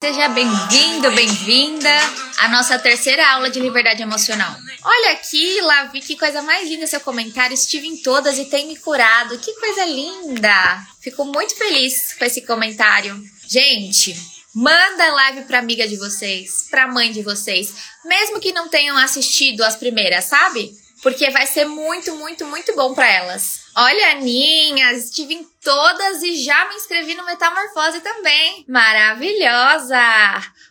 Seja bem-vindo, bem-vinda à nossa terceira aula de liberdade emocional. Olha aqui, Lavi, que coisa mais linda seu comentário. Estive em todas e tem me curado. Que coisa linda! Fico muito feliz com esse comentário. Gente, manda live para amiga de vocês, para mãe de vocês, mesmo que não tenham assistido as primeiras, sabe? Porque vai ser muito, muito, muito bom para elas. Olha, Aninhas, estive em todas e já me inscrevi no Metamorfose também. Maravilhosa!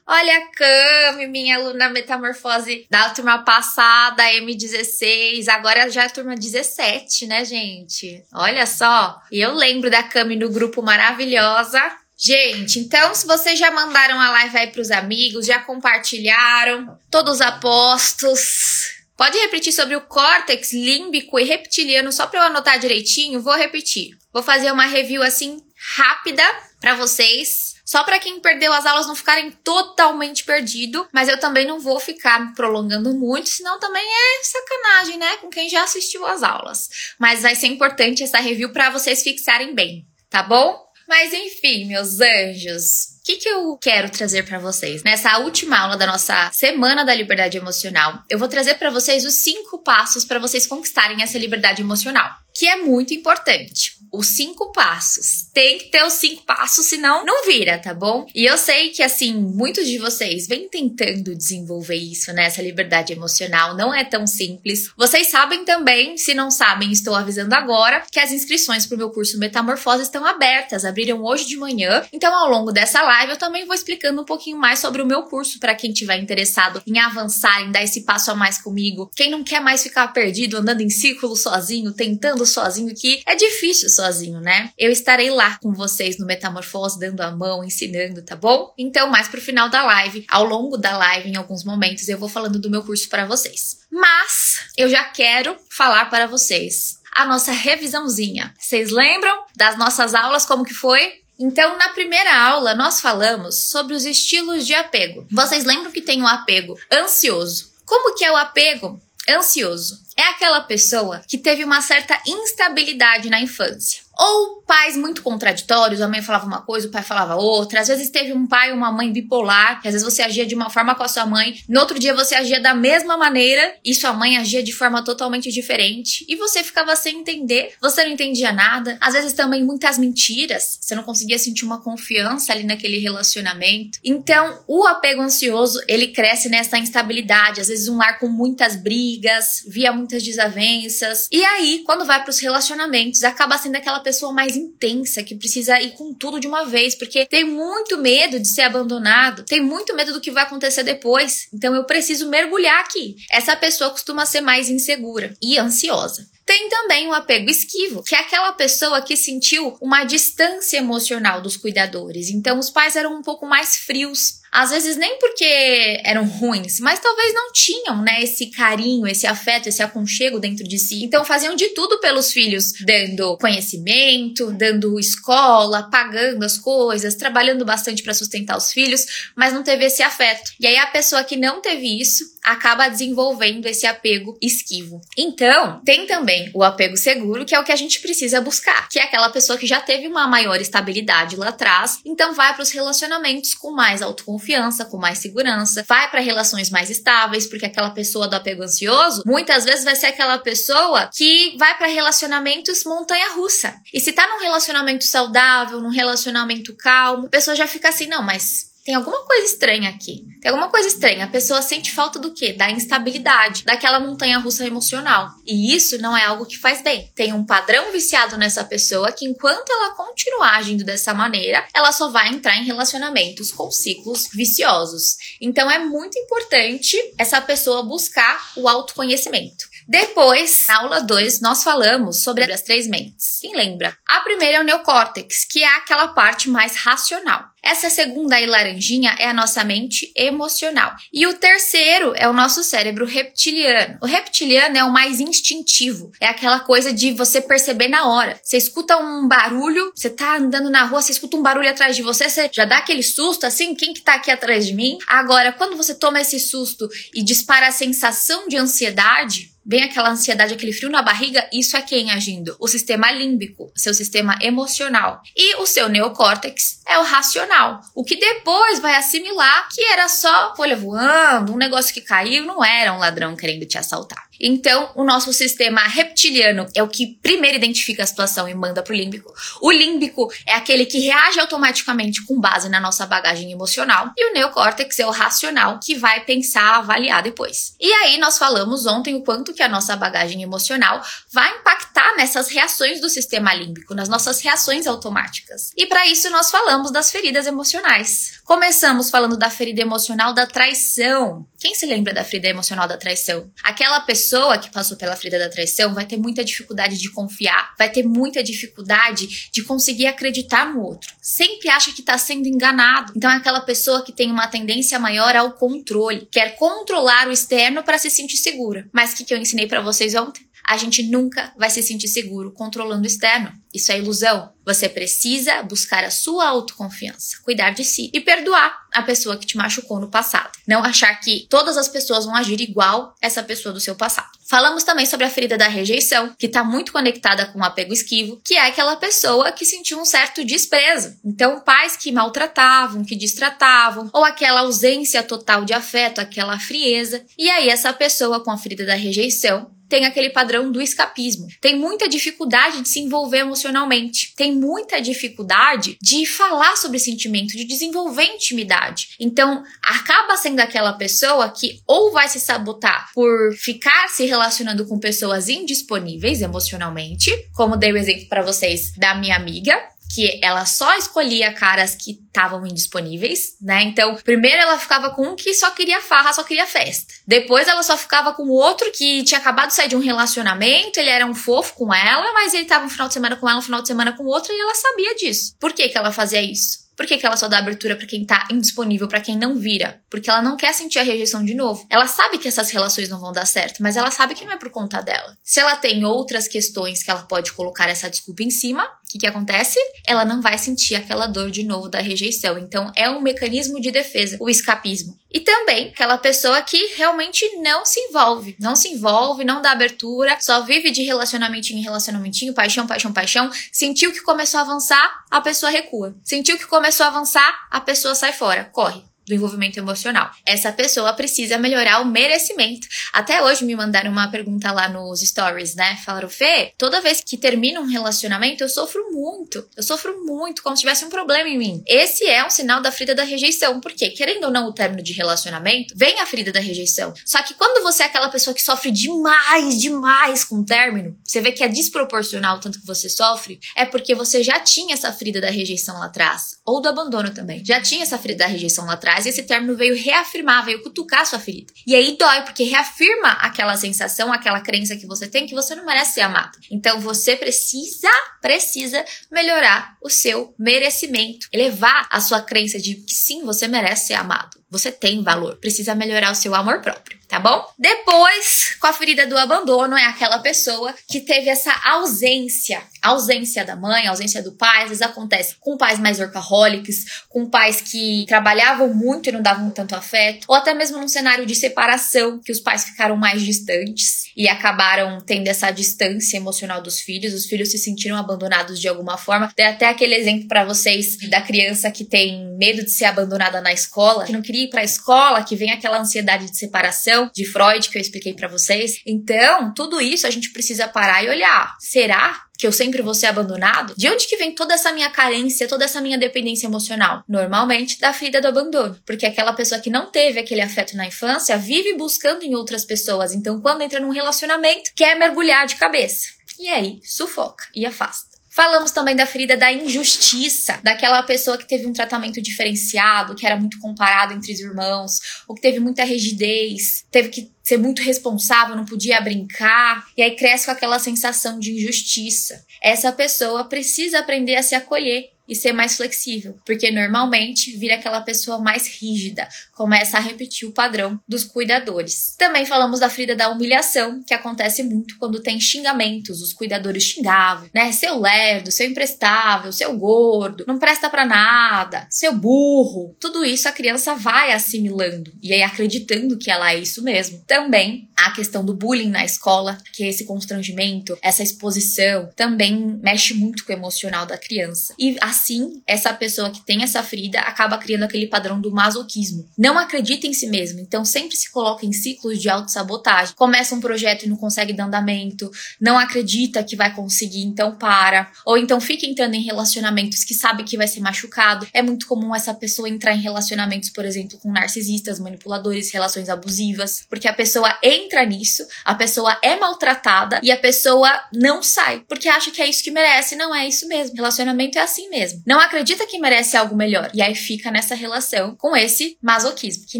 Olha a Cami, minha aluna Metamorfose da turma passada, M16. Agora já é turma 17, né, gente? Olha só. E eu lembro da Cami no grupo maravilhosa. Gente, então se vocês já mandaram a live aí pros amigos, já compartilharam, todos apostos, Pode repetir sobre o córtex límbico e reptiliano só para eu anotar direitinho? Vou repetir. Vou fazer uma review assim rápida para vocês, só para quem perdeu as aulas não ficarem totalmente perdido, mas eu também não vou ficar prolongando muito, senão também é sacanagem, né, com quem já assistiu as aulas. Mas vai ser importante essa review para vocês fixarem bem, tá bom? Mas enfim, meus anjos, que, que eu quero trazer para vocês? Nessa última aula da nossa Semana da Liberdade Emocional, eu vou trazer para vocês os cinco passos para vocês conquistarem essa liberdade emocional, que é muito importante os cinco passos. Tem que ter os cinco passos, senão não vira, tá bom? E eu sei que, assim, muitos de vocês vêm tentando desenvolver isso, né? Essa liberdade emocional não é tão simples. Vocês sabem também, se não sabem, estou avisando agora, que as inscrições para o meu curso Metamorfose estão abertas, abriram hoje de manhã. Então, ao longo dessa live, eu também vou explicando um pouquinho mais sobre o meu curso para quem tiver interessado em avançar, em dar esse passo a mais comigo. Quem não quer mais ficar perdido, andando em círculo sozinho, tentando sozinho, que é difícil sozinho, né? Eu estarei lá com vocês no Metamorfose, dando a mão, ensinando, tá bom? Então, mais pro final da live, ao longo da live, em alguns momentos, eu vou falando do meu curso para vocês. Mas eu já quero falar para vocês a nossa revisãozinha. Vocês lembram das nossas aulas como que foi? Então, na primeira aula, nós falamos sobre os estilos de apego. Vocês lembram que tem o apego ansioso? Como que é o apego ansioso? É aquela pessoa que teve uma certa instabilidade na infância. Ou pais muito contraditórios, a mãe falava uma coisa, o pai falava outra. Às vezes teve um pai ou uma mãe bipolar, que às vezes você agia de uma forma com a sua mãe, no outro dia você agia da mesma maneira e sua mãe agia de forma totalmente diferente. E você ficava sem entender, você não entendia nada. Às vezes também muitas mentiras, você não conseguia sentir uma confiança ali naquele relacionamento. Então, o apego ansioso, ele cresce nessa instabilidade, às vezes um lar com muitas brigas, via muitas desavenças. E aí, quando vai para os relacionamentos, acaba sendo aquela pessoa mais intensa, que precisa ir com tudo de uma vez, porque tem muito medo de ser abandonado, tem muito medo do que vai acontecer depois. Então eu preciso mergulhar aqui. Essa pessoa costuma ser mais insegura e ansiosa. Tem também o apego esquivo, que é aquela pessoa que sentiu uma distância emocional dos cuidadores. Então, os pais eram um pouco mais frios, às vezes nem porque eram ruins, mas talvez não tinham, né, esse carinho, esse afeto, esse aconchego dentro de si. Então faziam de tudo pelos filhos, dando conhecimento, dando escola, pagando as coisas, trabalhando bastante para sustentar os filhos, mas não teve esse afeto. E aí a pessoa que não teve isso acaba desenvolvendo esse apego esquivo. Então, tem também o apego seguro, que é o que a gente precisa buscar, que é aquela pessoa que já teve uma maior estabilidade lá atrás, então vai para os relacionamentos com mais autoconfiança, com mais segurança, vai para relações mais estáveis, porque aquela pessoa do apego ansioso, muitas vezes vai ser aquela pessoa que vai para relacionamentos montanha-russa. E se tá num relacionamento saudável, num relacionamento calmo, a pessoa já fica assim, não, mas tem alguma coisa estranha aqui. Tem alguma coisa estranha. A pessoa sente falta do quê? Da instabilidade, daquela montanha russa emocional. E isso não é algo que faz bem. Tem um padrão viciado nessa pessoa que, enquanto ela continuar agindo dessa maneira, ela só vai entrar em relacionamentos com ciclos viciosos. Então é muito importante essa pessoa buscar o autoconhecimento. Depois, na aula 2, nós falamos sobre as três mentes. Quem lembra? A primeira é o neocórtex, que é aquela parte mais racional. Essa segunda aí, laranjinha, é a nossa mente emocional. E o terceiro é o nosso cérebro reptiliano. O reptiliano é o mais instintivo. É aquela coisa de você perceber na hora. Você escuta um barulho, você tá andando na rua, você escuta um barulho atrás de você, você já dá aquele susto assim, quem que tá aqui atrás de mim? Agora, quando você toma esse susto e dispara a sensação de ansiedade, vem aquela ansiedade, aquele frio na barriga, isso é quem agindo? O sistema límbico, seu sistema emocional. E o seu neocórtex é o racional O que depois vai assimilar que era só folha voando, um negócio que caiu, não era um ladrão querendo te assaltar. Então, o nosso sistema reptiliano é o que primeiro identifica a situação e manda pro límbico. O límbico é aquele que reage automaticamente com base na nossa bagagem emocional. E o neocórtex é o racional que vai pensar, avaliar depois. E aí, nós falamos ontem o quanto que a nossa bagagem emocional vai impactar nessas reações do sistema límbico, nas nossas reações automáticas. E para isso, nós falamos das feridas emocionais. Começamos falando da ferida emocional da traição. Quem se lembra da ferida emocional da traição? Aquela pessoa que passou pela ferida da traição vai ter muita dificuldade de confiar, vai ter muita dificuldade de conseguir acreditar no outro. Sempre acha que está sendo enganado. Então é aquela pessoa que tem uma tendência maior ao controle, quer controlar o externo para se sentir segura. Mas o que, que eu ensinei para vocês ontem? A gente nunca vai se sentir seguro controlando o externo. Isso é ilusão. Você precisa buscar a sua autoconfiança, cuidar de si e perdoar a pessoa que te machucou no passado. Não achar que todas as pessoas vão agir igual essa pessoa do seu passado. Falamos também sobre a ferida da rejeição, que está muito conectada com o apego esquivo, que é aquela pessoa que sentiu um certo desprezo. Então, pais que maltratavam, que distratavam, ou aquela ausência total de afeto, aquela frieza. E aí, essa pessoa com a ferida da rejeição tem aquele padrão do escapismo. Tem muita dificuldade de se envolver emocionalmente. Tem muita dificuldade de falar sobre sentimento, de desenvolver intimidade. Então, acaba sendo aquela pessoa que ou vai se sabotar por ficar se relacionando com pessoas indisponíveis emocionalmente, como dei o exemplo para vocês da minha amiga, que ela só escolhia caras que estavam indisponíveis, né? Então, primeiro ela ficava com um que só queria farra, só queria festa. Depois ela só ficava com outro que tinha acabado de sair de um relacionamento, ele era um fofo com ela, mas ele tava um final de semana com ela, um final de semana com outro e ela sabia disso. Por que que ela fazia isso? Por que, que ela só dá abertura para quem tá indisponível, para quem não vira? Porque ela não quer sentir a rejeição de novo. Ela sabe que essas relações não vão dar certo, mas ela sabe que não é por conta dela. Se ela tem outras questões que ela pode colocar essa desculpa em cima, o que, que acontece? Ela não vai sentir aquela dor de novo da rejeição. Então é um mecanismo de defesa, o escapismo. E também aquela pessoa que realmente não se envolve, não se envolve, não dá abertura, só vive de relacionamentinho em relacionamentinho, paixão, paixão, paixão. Sentiu que começou a avançar, a pessoa recua. Sentiu que começou a avançar, a pessoa sai fora, corre do envolvimento emocional. Essa pessoa precisa melhorar o merecimento. Até hoje me mandaram uma pergunta lá nos stories, né? Falaram, Fê, toda vez que termina um relacionamento, eu sofro muito. Eu sofro muito, como se tivesse um problema em mim. Esse é um sinal da ferida da rejeição, porque, querendo ou não, o término de relacionamento, vem a ferida da rejeição. Só que quando você é aquela pessoa que sofre demais, demais com o término, você vê que é desproporcional o tanto que você sofre, é porque você já tinha essa ferida da rejeição lá atrás. Ou do abandono também. Já tinha essa ferida da rejeição lá atrás e esse término veio reafirmar, veio cutucar sua ferida. E aí dói, porque reafirma aquela sensação, aquela crença que você tem que você não merece ser amado. Então você precisa, precisa melhorar o seu merecimento, elevar a sua crença de que sim, você merece ser amado. Você tem valor, precisa melhorar o seu amor próprio, tá bom? Depois, com a ferida do abandono, é aquela pessoa que teve essa ausência, ausência da mãe, ausência do pai, às vezes acontece com pais mais workaholics, com pais que trabalhavam muito e não davam tanto afeto, ou até mesmo num cenário de separação, que os pais ficaram mais distantes e acabaram tendo essa distância emocional dos filhos, os filhos se sentiram abandonados de alguma forma. Tem até aquele exemplo para vocês da criança que tem medo de ser abandonada na escola, que não queria ir para a escola, que vem aquela ansiedade de separação de Freud que eu expliquei para vocês. Então, tudo isso a gente precisa parar e olhar. Será que eu sempre vou ser abandonado? De onde que vem toda essa minha carência, toda essa minha dependência emocional? Normalmente da ferida do abandono, porque aquela pessoa que não teve aquele afeto na infância vive buscando em outras pessoas. Então, quando entra num relacionamento, quer mergulhar de cabeça. E aí, sufoca e afasta. Falamos também da ferida da injustiça, daquela pessoa que teve um tratamento diferenciado, que era muito comparado entre os irmãos, ou que teve muita rigidez, teve que ser muito responsável, não podia brincar, e aí cresce com aquela sensação de injustiça. Essa pessoa precisa aprender a se acolher e ser mais flexível, porque normalmente vira aquela pessoa mais rígida, começa a repetir o padrão dos cuidadores. Também falamos da ferida da humilhação, que acontece muito quando tem xingamentos, os cuidadores xingavam, né? Seu lerdo, seu imprestável, seu gordo, não presta para nada, seu burro. Tudo isso a criança vai assimilando e aí acreditando que ela é isso mesmo. Também a questão do bullying na escola, que é esse constrangimento, essa exposição, também mexe muito com o emocional da criança. E a assim, essa pessoa que tem essa ferida acaba criando aquele padrão do masoquismo. Não acredita em si mesmo, então sempre se coloca em ciclos de autossabotagem. Começa um projeto e não consegue dar andamento, não acredita que vai conseguir, então para. Ou então fica entrando em relacionamentos que sabe que vai ser machucado. É muito comum essa pessoa entrar em relacionamentos, por exemplo, com narcisistas, manipuladores, relações abusivas, porque a pessoa entra nisso, a pessoa é maltratada e a pessoa não sai, porque acha que é isso que merece. Não é isso mesmo. Relacionamento é assim mesmo. Não acredita que merece algo melhor. E aí fica nessa relação com esse masoquismo, que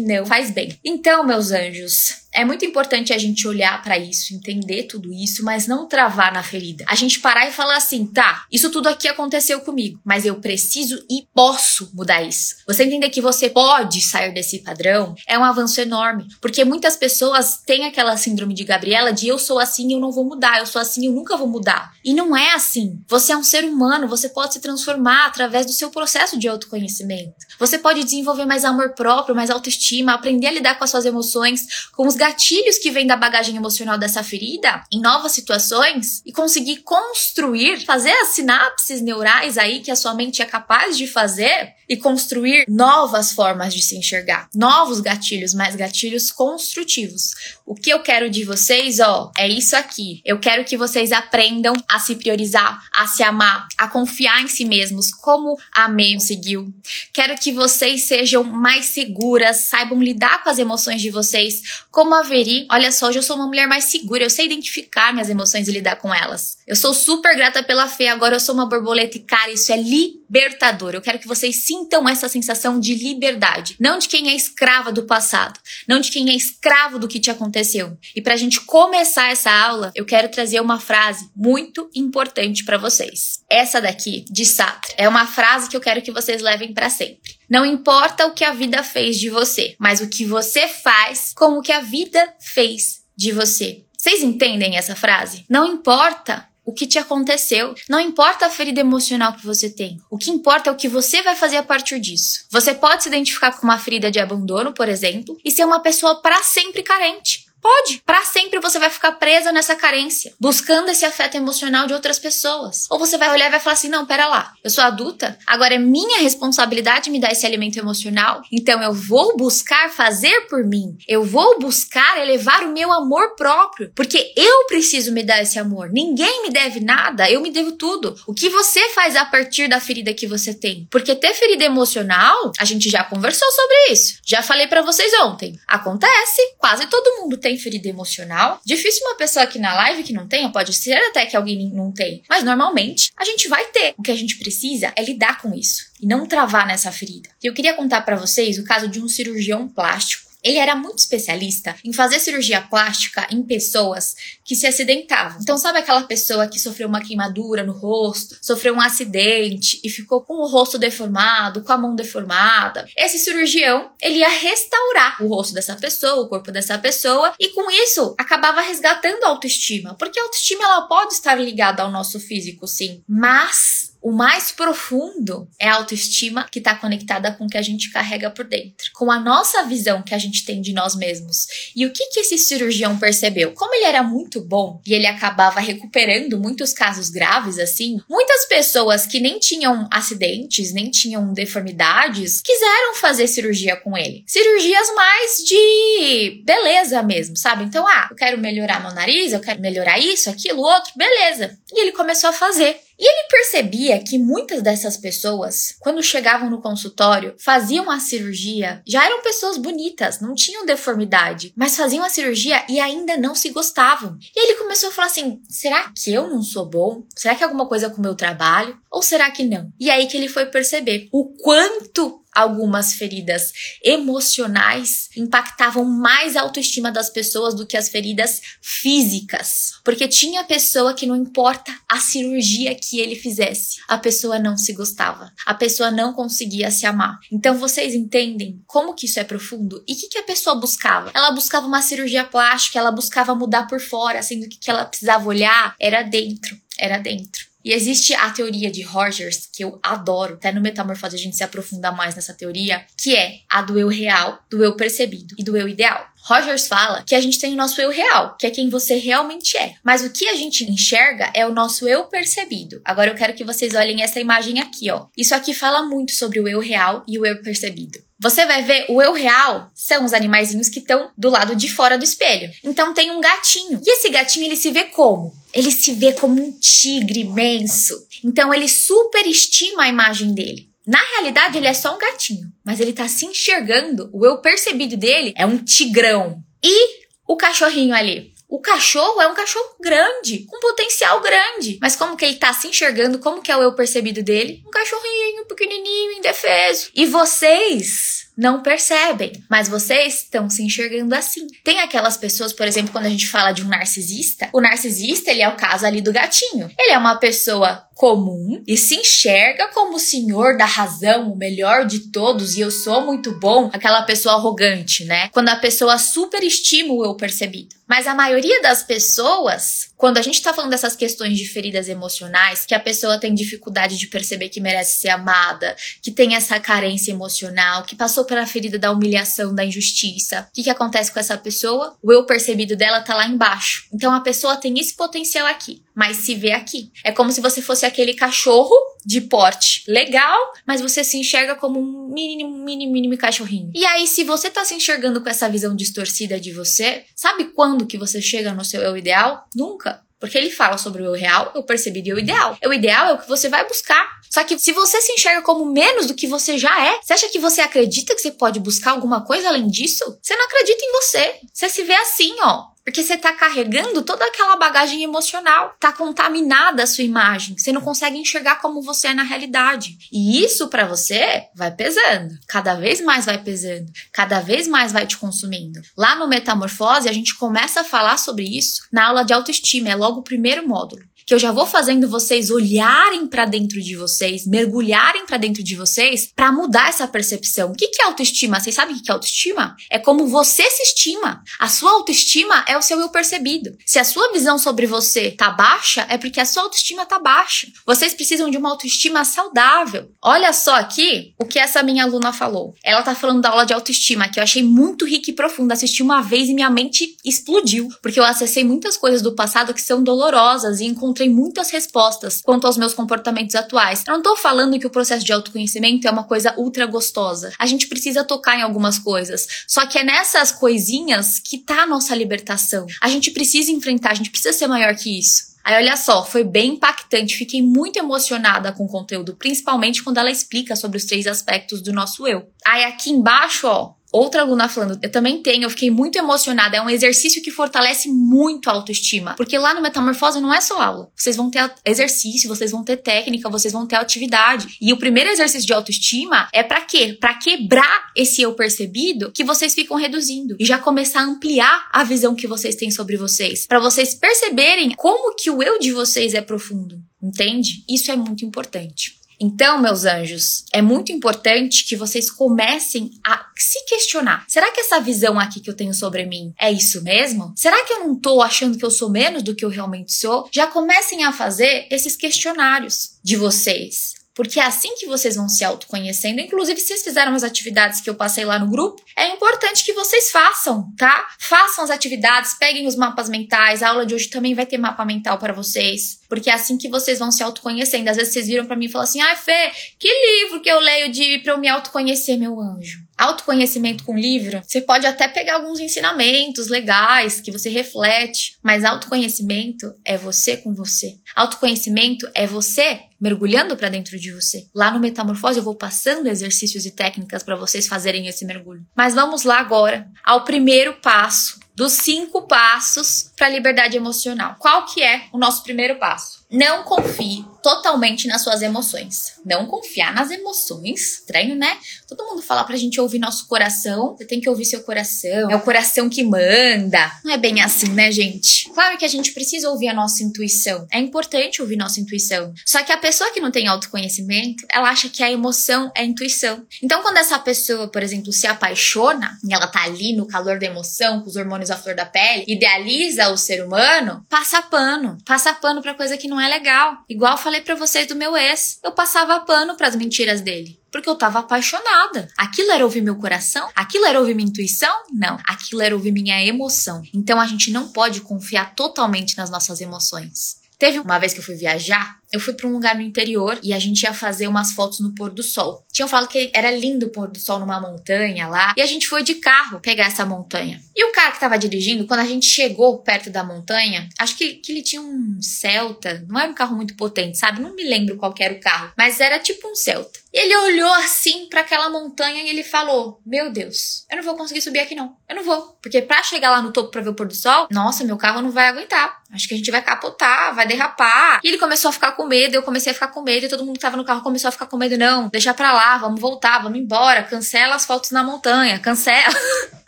não faz bem. Então, meus anjos, é muito importante a gente olhar para isso, entender tudo isso, mas não travar na ferida. A gente parar e falar assim, tá, isso tudo aqui aconteceu comigo, mas eu preciso e posso mudar isso. Você entender que você pode sair desse padrão é um avanço enorme, porque muitas pessoas têm aquela síndrome de Gabriela de eu sou assim, eu não vou mudar, eu sou assim, eu nunca vou mudar. E não é assim. Você é um ser humano, você pode se transformar através do seu processo de autoconhecimento. Você pode desenvolver mais amor próprio, mais autoestima, aprender a lidar com as suas emoções, com os gatilhos que vêm da bagagem emocional dessa ferida em novas situações e conseguir construir, fazer as sinapses neurais aí que a sua mente é capaz de fazer e construir novas formas de se enxergar, novos gatilhos, mais gatilhos construtivos. O que eu quero de vocês, ó, é isso aqui. Eu quero que vocês aprendam a se priorizar, a se amar, a confiar em si mesmos, como a May conseguiu. Quero que vocês sejam mais seguras, saibam lidar com as emoções de vocês, como a Veri. Olha só, hoje eu sou uma mulher mais segura, eu sei identificar minhas emoções e lidar com elas. Eu sou super grata pela fé, agora eu sou uma borboleta e cara, isso é libertador. Eu quero que vocês sintam essa sensação de liberdade, não de quem é escrava do passado, não de quem é escravo do que te aconteceu. E pra gente começar essa aula, eu quero trazer uma frase muito importante para vocês. Essa daqui de Sartre é uma frase que eu quero que vocês levem para sempre. Não importa o que a vida fez de você, mas o que você faz com o que a vida fez de você. Vocês entendem essa frase? Não importa o que te aconteceu. Não importa a ferida emocional que você tem. O que importa é o que você vai fazer a partir disso. Você pode se identificar com uma ferida de abandono, por exemplo, e ser uma pessoa para sempre carente. Pode. Para sempre você vai ficar presa nessa carência, buscando esse afeto emocional de outras pessoas. Ou você vai olhar e vai falar assim: não, pera lá, eu sou adulta, agora é minha responsabilidade me dar esse alimento emocional, então eu vou buscar fazer por mim. Eu vou buscar elevar o meu amor próprio, porque eu preciso me dar esse amor. Ninguém me deve nada, eu me devo tudo. O que você faz a partir da ferida que você tem? Porque ter ferida emocional, a gente já conversou sobre isso. Já falei para vocês ontem. Acontece, quase todo mundo tem tem ferida emocional. Difícil uma pessoa aqui na live que não tenha, pode ser até que alguém não tem. Mas normalmente a gente vai ter. O que a gente precisa é lidar com isso e não travar nessa ferida. Eu queria contar para vocês o caso de um cirurgião plástico ele era muito especialista em fazer cirurgia plástica em pessoas que se acidentavam. Então, sabe aquela pessoa que sofreu uma queimadura no rosto, sofreu um acidente e ficou com o rosto deformado, com a mão deformada? Esse cirurgião, ele ia restaurar o rosto dessa pessoa, o corpo dessa pessoa, e com isso acabava resgatando a autoestima, porque a autoestima ela pode estar ligada ao nosso físico, sim, mas o mais profundo é a autoestima que está conectada com o que a gente carrega por dentro, com a nossa visão que a gente tem de nós mesmos. E o que, que esse cirurgião percebeu? Como ele era muito bom e ele acabava recuperando muitos casos graves assim, muitas pessoas que nem tinham acidentes, nem tinham deformidades, quiseram fazer cirurgia com ele. Cirurgias mais de beleza mesmo, sabe? Então, ah, eu quero melhorar meu nariz, eu quero melhorar isso, aquilo, outro, beleza. E ele começou a fazer. E ele percebia que muitas dessas pessoas, quando chegavam no consultório, faziam a cirurgia, já eram pessoas bonitas, não tinham deformidade, mas faziam a cirurgia e ainda não se gostavam. E ele começou a falar assim: será que eu não sou bom? Será que é alguma coisa com o meu trabalho? Ou será que não? E aí que ele foi perceber o quanto algumas feridas emocionais impactavam mais a autoestima das pessoas do que as feridas físicas. Porque tinha pessoa que não importa a cirurgia que ele fizesse, a pessoa não se gostava, a pessoa não conseguia se amar. Então vocês entendem como que isso é profundo? E o que, que a pessoa buscava? Ela buscava uma cirurgia plástica, ela buscava mudar por fora, sendo que o que ela precisava olhar era dentro, era dentro. E existe a teoria de Rogers, que eu adoro, até no Metamorfose a gente se aprofunda mais nessa teoria, que é a do eu real, do eu percebido e do eu ideal. Rogers fala que a gente tem o nosso eu real, que é quem você realmente é. Mas o que a gente enxerga é o nosso eu percebido. Agora eu quero que vocês olhem essa imagem aqui, ó. Isso aqui fala muito sobre o eu real e o eu percebido. Você vai ver o eu real são os animaizinhos que estão do lado de fora do espelho. Então tem um gatinho. E esse gatinho ele se vê como? Ele se vê como um tigre imenso. Então ele superestima a imagem dele. Na realidade, ele é só um gatinho, mas ele tá se enxergando. O eu percebido dele é um tigrão. E o cachorrinho ali? O cachorro é um cachorro grande, com potencial grande. Mas como que ele tá se enxergando? Como que é o eu percebido dele? Um cachorrinho pequenininho, indefeso. E vocês não percebem, mas vocês estão se enxergando assim. Tem aquelas pessoas, por exemplo, quando a gente fala de um narcisista, o narcisista, ele é o caso ali do gatinho. Ele é uma pessoa comum e se enxerga como o senhor da razão, o melhor de todos e eu sou muito bom, aquela pessoa arrogante, né? Quando a pessoa superestima o eu percebido. Mas a maioria das pessoas, quando a gente tá falando dessas questões de feridas emocionais, que a pessoa tem dificuldade de perceber que merece ser amada, que tem essa carência emocional, que passou pela ferida da humilhação, da injustiça, o que, que acontece com essa pessoa? O eu percebido dela tá lá embaixo. Então a pessoa tem esse potencial aqui, mas se vê aqui. É como se você fosse aquele cachorro de porte legal, mas você se enxerga como um mini, mini, mini cachorrinho. E aí, se você tá se enxergando com essa visão distorcida de você, sabe quando que você chega no seu eu ideal? Nunca. Porque ele fala sobre o eu real, eu percebi o ideal. O ideal é o que você vai buscar. Só que se você se enxerga como menos do que você já é, você acha que você acredita que você pode buscar alguma coisa além disso? Você não acredita em você. Você se vê assim, ó. Porque você tá carregando toda aquela bagagem emocional, tá contaminada a sua imagem, você não consegue enxergar como você é na realidade. E isso para você vai pesando, cada vez mais vai pesando, cada vez mais vai te consumindo. Lá no Metamorfose a gente começa a falar sobre isso na aula de autoestima, é logo o primeiro módulo que eu já vou fazendo vocês olharem para dentro de vocês, mergulharem para dentro de vocês para mudar essa percepção. O que é autoestima? Vocês sabem o que é autoestima? É como você se estima. A sua autoestima é o seu eu percebido. Se a sua visão sobre você tá baixa, é porque a sua autoestima tá baixa. Vocês precisam de uma autoestima saudável. Olha só aqui o que essa minha aluna falou. Ela tá falando da aula de autoestima, que eu achei muito rica e profunda. Assisti uma vez e minha mente explodiu, porque eu acessei muitas coisas do passado que são dolorosas e encontrei encontrei muitas respostas quanto aos meus comportamentos atuais. Eu não tô falando que o processo de autoconhecimento é uma coisa ultra gostosa. A gente precisa tocar em algumas coisas. Só que é nessas coisinhas que tá a nossa libertação. A gente precisa enfrentar, a gente precisa ser maior que isso. Aí olha só, foi bem impactante, fiquei muito emocionada com o conteúdo, principalmente quando ela explica sobre os três aspectos do nosso eu. Aí aqui embaixo, ó, Outra aluna falando, eu também tenho, eu fiquei muito emocionada. É um exercício que fortalece muito a autoestima. Porque lá no Metamorfose não é só aula. Vocês vão ter exercício, vocês vão ter técnica, vocês vão ter atividade. E o primeiro exercício de autoestima é para quê? Para quebrar esse eu percebido que vocês ficam reduzindo e já começar a ampliar a visão que vocês têm sobre vocês, para vocês perceberem como que o eu de vocês é profundo. Entende? Isso é muito importante. Então, meus anjos, é muito importante que vocês comecem a se questionar. Será que essa visão aqui que eu tenho sobre mim é isso mesmo? Será que eu não tô achando que eu sou menos do que eu realmente sou? Já comecem a fazer esses questionários de vocês. Porque é assim que vocês vão se autoconhecendo. Inclusive, vocês fizeram as atividades que eu passei lá no grupo, é importante que vocês façam, tá? Façam as atividades, peguem os mapas mentais. A aula de hoje também vai ter mapa mental para vocês. Porque é assim que vocês vão se autoconhecendo. Às vezes vocês viram para mim e falam assim: ai, ah, Fê, que livro que eu leio de pra eu me autoconhecer, meu anjo? Autoconhecimento com livro, você pode até pegar alguns ensinamentos legais que você reflete, mas autoconhecimento é você com você. Autoconhecimento é você mergulhando para dentro de você. Lá no Metamorfose eu vou passando exercícios e técnicas para vocês fazerem esse mergulho. Mas vamos lá agora ao primeiro passo dos cinco passos para liberdade emocional. Qual que é o nosso primeiro passo? Não confie totalmente nas suas emoções. Não confiar nas emoções. Estranho, né? Todo mundo fala pra gente ouvir nosso coração. Você tem que ouvir seu coração. É o coração que manda. Não é bem assim, né, gente? Claro que a gente precisa ouvir a nossa intuição. É importante ouvir nossa intuição. Só que a pessoa que não tem autoconhecimento, ela acha que a emoção é a intuição. Então, quando essa pessoa, por exemplo, se apaixona, e ela tá ali no calor da emoção, com os hormônios à flor da pele, idealiza o ser humano, passa pano. Passa pano pra coisa que não não é legal. Igual falei para vocês do meu ex. Eu passava pano para as mentiras dele. Porque eu tava apaixonada. Aquilo era ouvir meu coração? Aquilo era ouvir minha intuição? Não. Aquilo era ouvir minha emoção. Então a gente não pode confiar totalmente nas nossas emoções. Teve uma vez que eu fui viajar eu fui para um lugar no interior e a gente ia fazer umas fotos no pôr do sol. Tinham falado que era lindo o pôr do sol numa montanha lá, e a gente foi de carro pegar essa montanha. E o cara que tava dirigindo, quando a gente chegou perto da montanha, acho que, que ele tinha um Celta, não era um carro muito potente, sabe? Não me lembro qual era o carro, mas era tipo um Celta. E ele olhou assim para aquela montanha e ele falou: Meu Deus, eu não vou conseguir subir aqui não. Eu não vou. Porque para chegar lá no topo para ver o pôr do sol, nossa, meu carro não vai aguentar. Acho que a gente vai capotar, vai derrapar. E ele começou a ficar com medo, eu comecei a ficar com medo, e todo mundo que tava no carro começou a ficar com medo. Não, deixa pra lá, vamos voltar, vamos embora, cancela as fotos na montanha, cancela.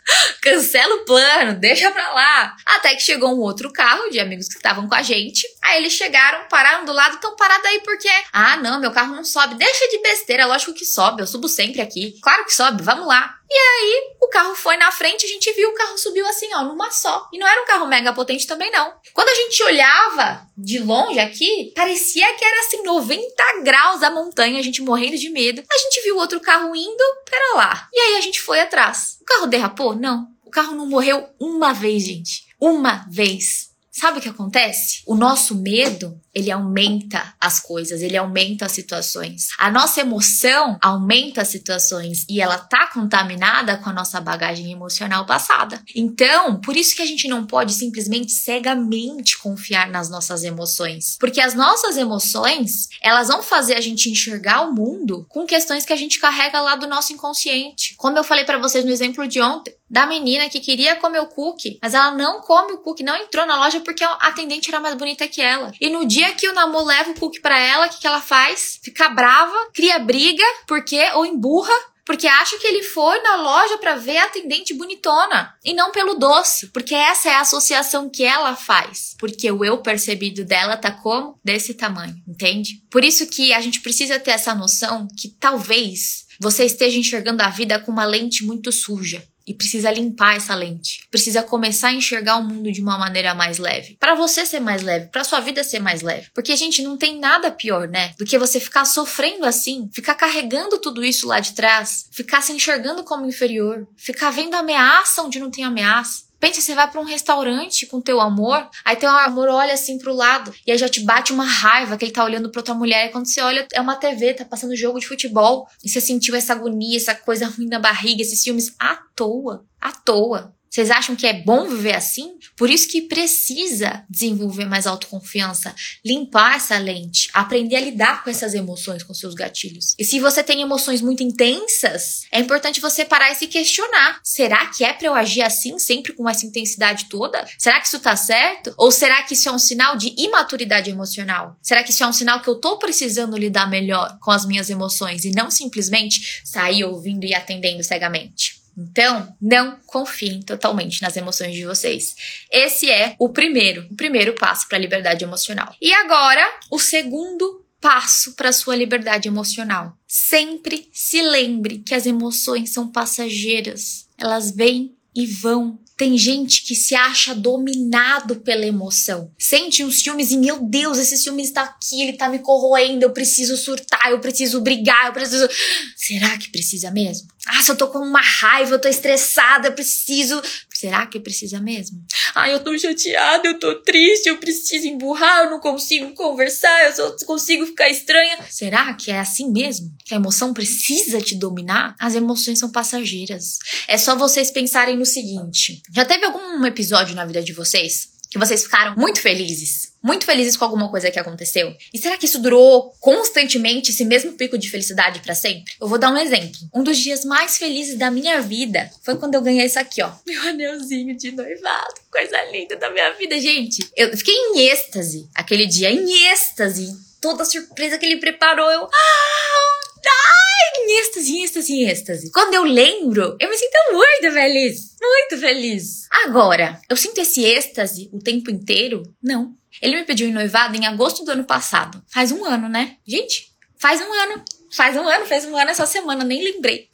cancela o plano, deixa pra lá. Até que chegou um outro carro de amigos que estavam com a gente. Aí eles chegaram, pararam do lado, tão parados aí porque, ah, não, meu carro não sobe. Deixa de besteira, lógico que sobe, eu subo sempre aqui. Claro que sobe, vamos lá. E aí, o carro foi na frente, a gente viu o carro subiu assim, ó, numa só. E não era um carro mega potente também, não. Quando a gente olhava de longe aqui, parecia que era assim, 90 graus a montanha, a gente morrendo de medo. A gente viu outro carro indo, pera lá. E aí a gente foi atrás. O carro derrapou? Não. O carro não morreu uma vez, gente. Uma vez. Sabe o que acontece? O nosso medo, ele aumenta as coisas, ele aumenta as situações. A nossa emoção aumenta as situações e ela tá contaminada com a nossa bagagem emocional passada. Então, por isso que a gente não pode simplesmente cegamente confiar nas nossas emoções, porque as nossas emoções, elas vão fazer a gente enxergar o mundo com questões que a gente carrega lá do nosso inconsciente. Como eu falei para vocês no exemplo de ontem, da menina que queria comer o cookie, mas ela não come o cookie, não entrou na loja porque a atendente era mais bonita que ela. E no dia que o namoro leva o cookie para ela, o que, que ela faz? Fica brava, cria briga, porque ou emburra porque acha que ele foi na loja para ver a atendente bonitona e não pelo doce, porque essa é a associação que ela faz, porque o eu percebido dela tá como desse tamanho, entende? Por isso que a gente precisa ter essa noção que talvez você esteja enxergando a vida com uma lente muito suja e precisa limpar essa lente. Precisa começar a enxergar o mundo de uma maneira mais leve. Para você ser mais leve, para sua vida ser mais leve. Porque a gente não tem nada pior, né, do que você ficar sofrendo assim, ficar carregando tudo isso lá de trás, ficar se enxergando como inferior, ficar vendo ameaça onde não tem ameaça. Pensa, você vai para um restaurante com teu amor, aí teu amor olha assim pro lado e aí já te bate uma raiva que ele tá olhando pra outra mulher. E quando você olha, é uma TV, tá passando jogo de futebol. E você sentiu essa agonia, essa coisa ruim na barriga, esses filmes à toa, à toa. Vocês acham que é bom viver assim? Por isso que precisa desenvolver mais autoconfiança, limpar essa lente, aprender a lidar com essas emoções, com seus gatilhos. E se você tem emoções muito intensas, é importante você parar e se questionar: será que é para eu agir assim, sempre com essa intensidade toda? Será que isso tá certo? Ou será que isso é um sinal de imaturidade emocional? Será que isso é um sinal que eu tô precisando lidar melhor com as minhas emoções e não simplesmente sair ouvindo e atendendo cegamente? Então, não confiem totalmente nas emoções de vocês. Esse é o primeiro, o primeiro passo para a liberdade emocional. E agora, o segundo passo para sua liberdade emocional. Sempre se lembre que as emoções são passageiras. Elas vêm e vão. Tem gente que se acha dominado pela emoção. Sente uns ciúmes e, meu Deus, esse ciúme está aqui, ele está me corroendo, eu preciso surtar, eu preciso brigar, eu preciso. Será que precisa mesmo? Ah, se eu tô com uma raiva, eu tô estressada, eu preciso. Será que precisa mesmo? Ah, eu tô chateada, eu tô triste, eu preciso emburrar, eu não consigo conversar, eu só consigo ficar estranha. Será que é assim mesmo? Que a emoção precisa te dominar? As emoções são passageiras. É só vocês pensarem no seguinte: já teve algum episódio na vida de vocês que vocês ficaram muito felizes, muito felizes com alguma coisa que aconteceu? E será que isso durou constantemente esse mesmo pico de felicidade para sempre? Eu vou dar um exemplo. Um dos dias mais felizes da minha vida foi quando eu ganhei isso aqui, ó. Meu anelzinho de noivado. Coisa linda da minha vida, gente. Eu fiquei em êxtase aquele dia, em êxtase. Toda a surpresa que ele preparou, eu. Ah! Ai, em êxtase, em êxtase, em êxtase. Quando eu lembro, eu me sinto muito feliz. Muito feliz. Agora, eu sinto esse êxtase o tempo inteiro? Não. Ele me pediu em noivado em agosto do ano passado. Faz um ano, né? Gente, faz um ano. Faz um ano, fez um ano essa semana, nem lembrei.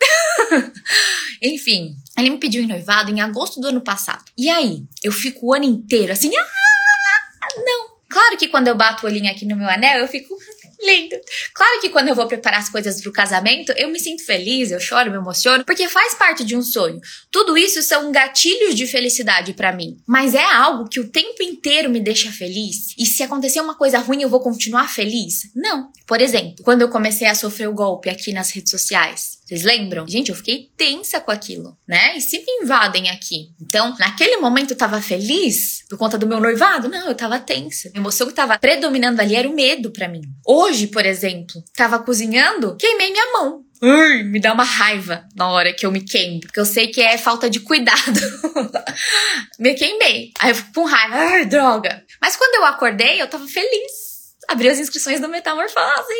Enfim, ele me pediu em noivado em agosto do ano passado. E aí, eu fico o ano inteiro assim, ah, não, Claro que quando eu bato o olhinho aqui no meu anel, eu fico lindo. Claro que quando eu vou preparar as coisas pro casamento, eu me sinto feliz, eu choro, me emociono, porque faz parte de um sonho. Tudo isso são gatilhos de felicidade para mim, mas é algo que o tempo inteiro me deixa feliz. E se acontecer uma coisa ruim, eu vou continuar feliz? Não. Por exemplo, quando eu comecei a sofrer o golpe aqui nas redes sociais, vocês lembram? Gente, eu fiquei tensa com aquilo, né? E se me invadem aqui. Então, naquele momento eu tava feliz por conta do meu noivado? Não, eu tava tensa. A emoção que tava predominando ali era o medo para mim. Hoje, por exemplo, tava cozinhando, queimei minha mão. Ui, me dá uma raiva na hora que eu me queimo, porque eu sei que é falta de cuidado. me queimei. Aí eu fico com raiva, ai, droga. Mas quando eu acordei, eu tava feliz. Abri as inscrições do Metamorfose.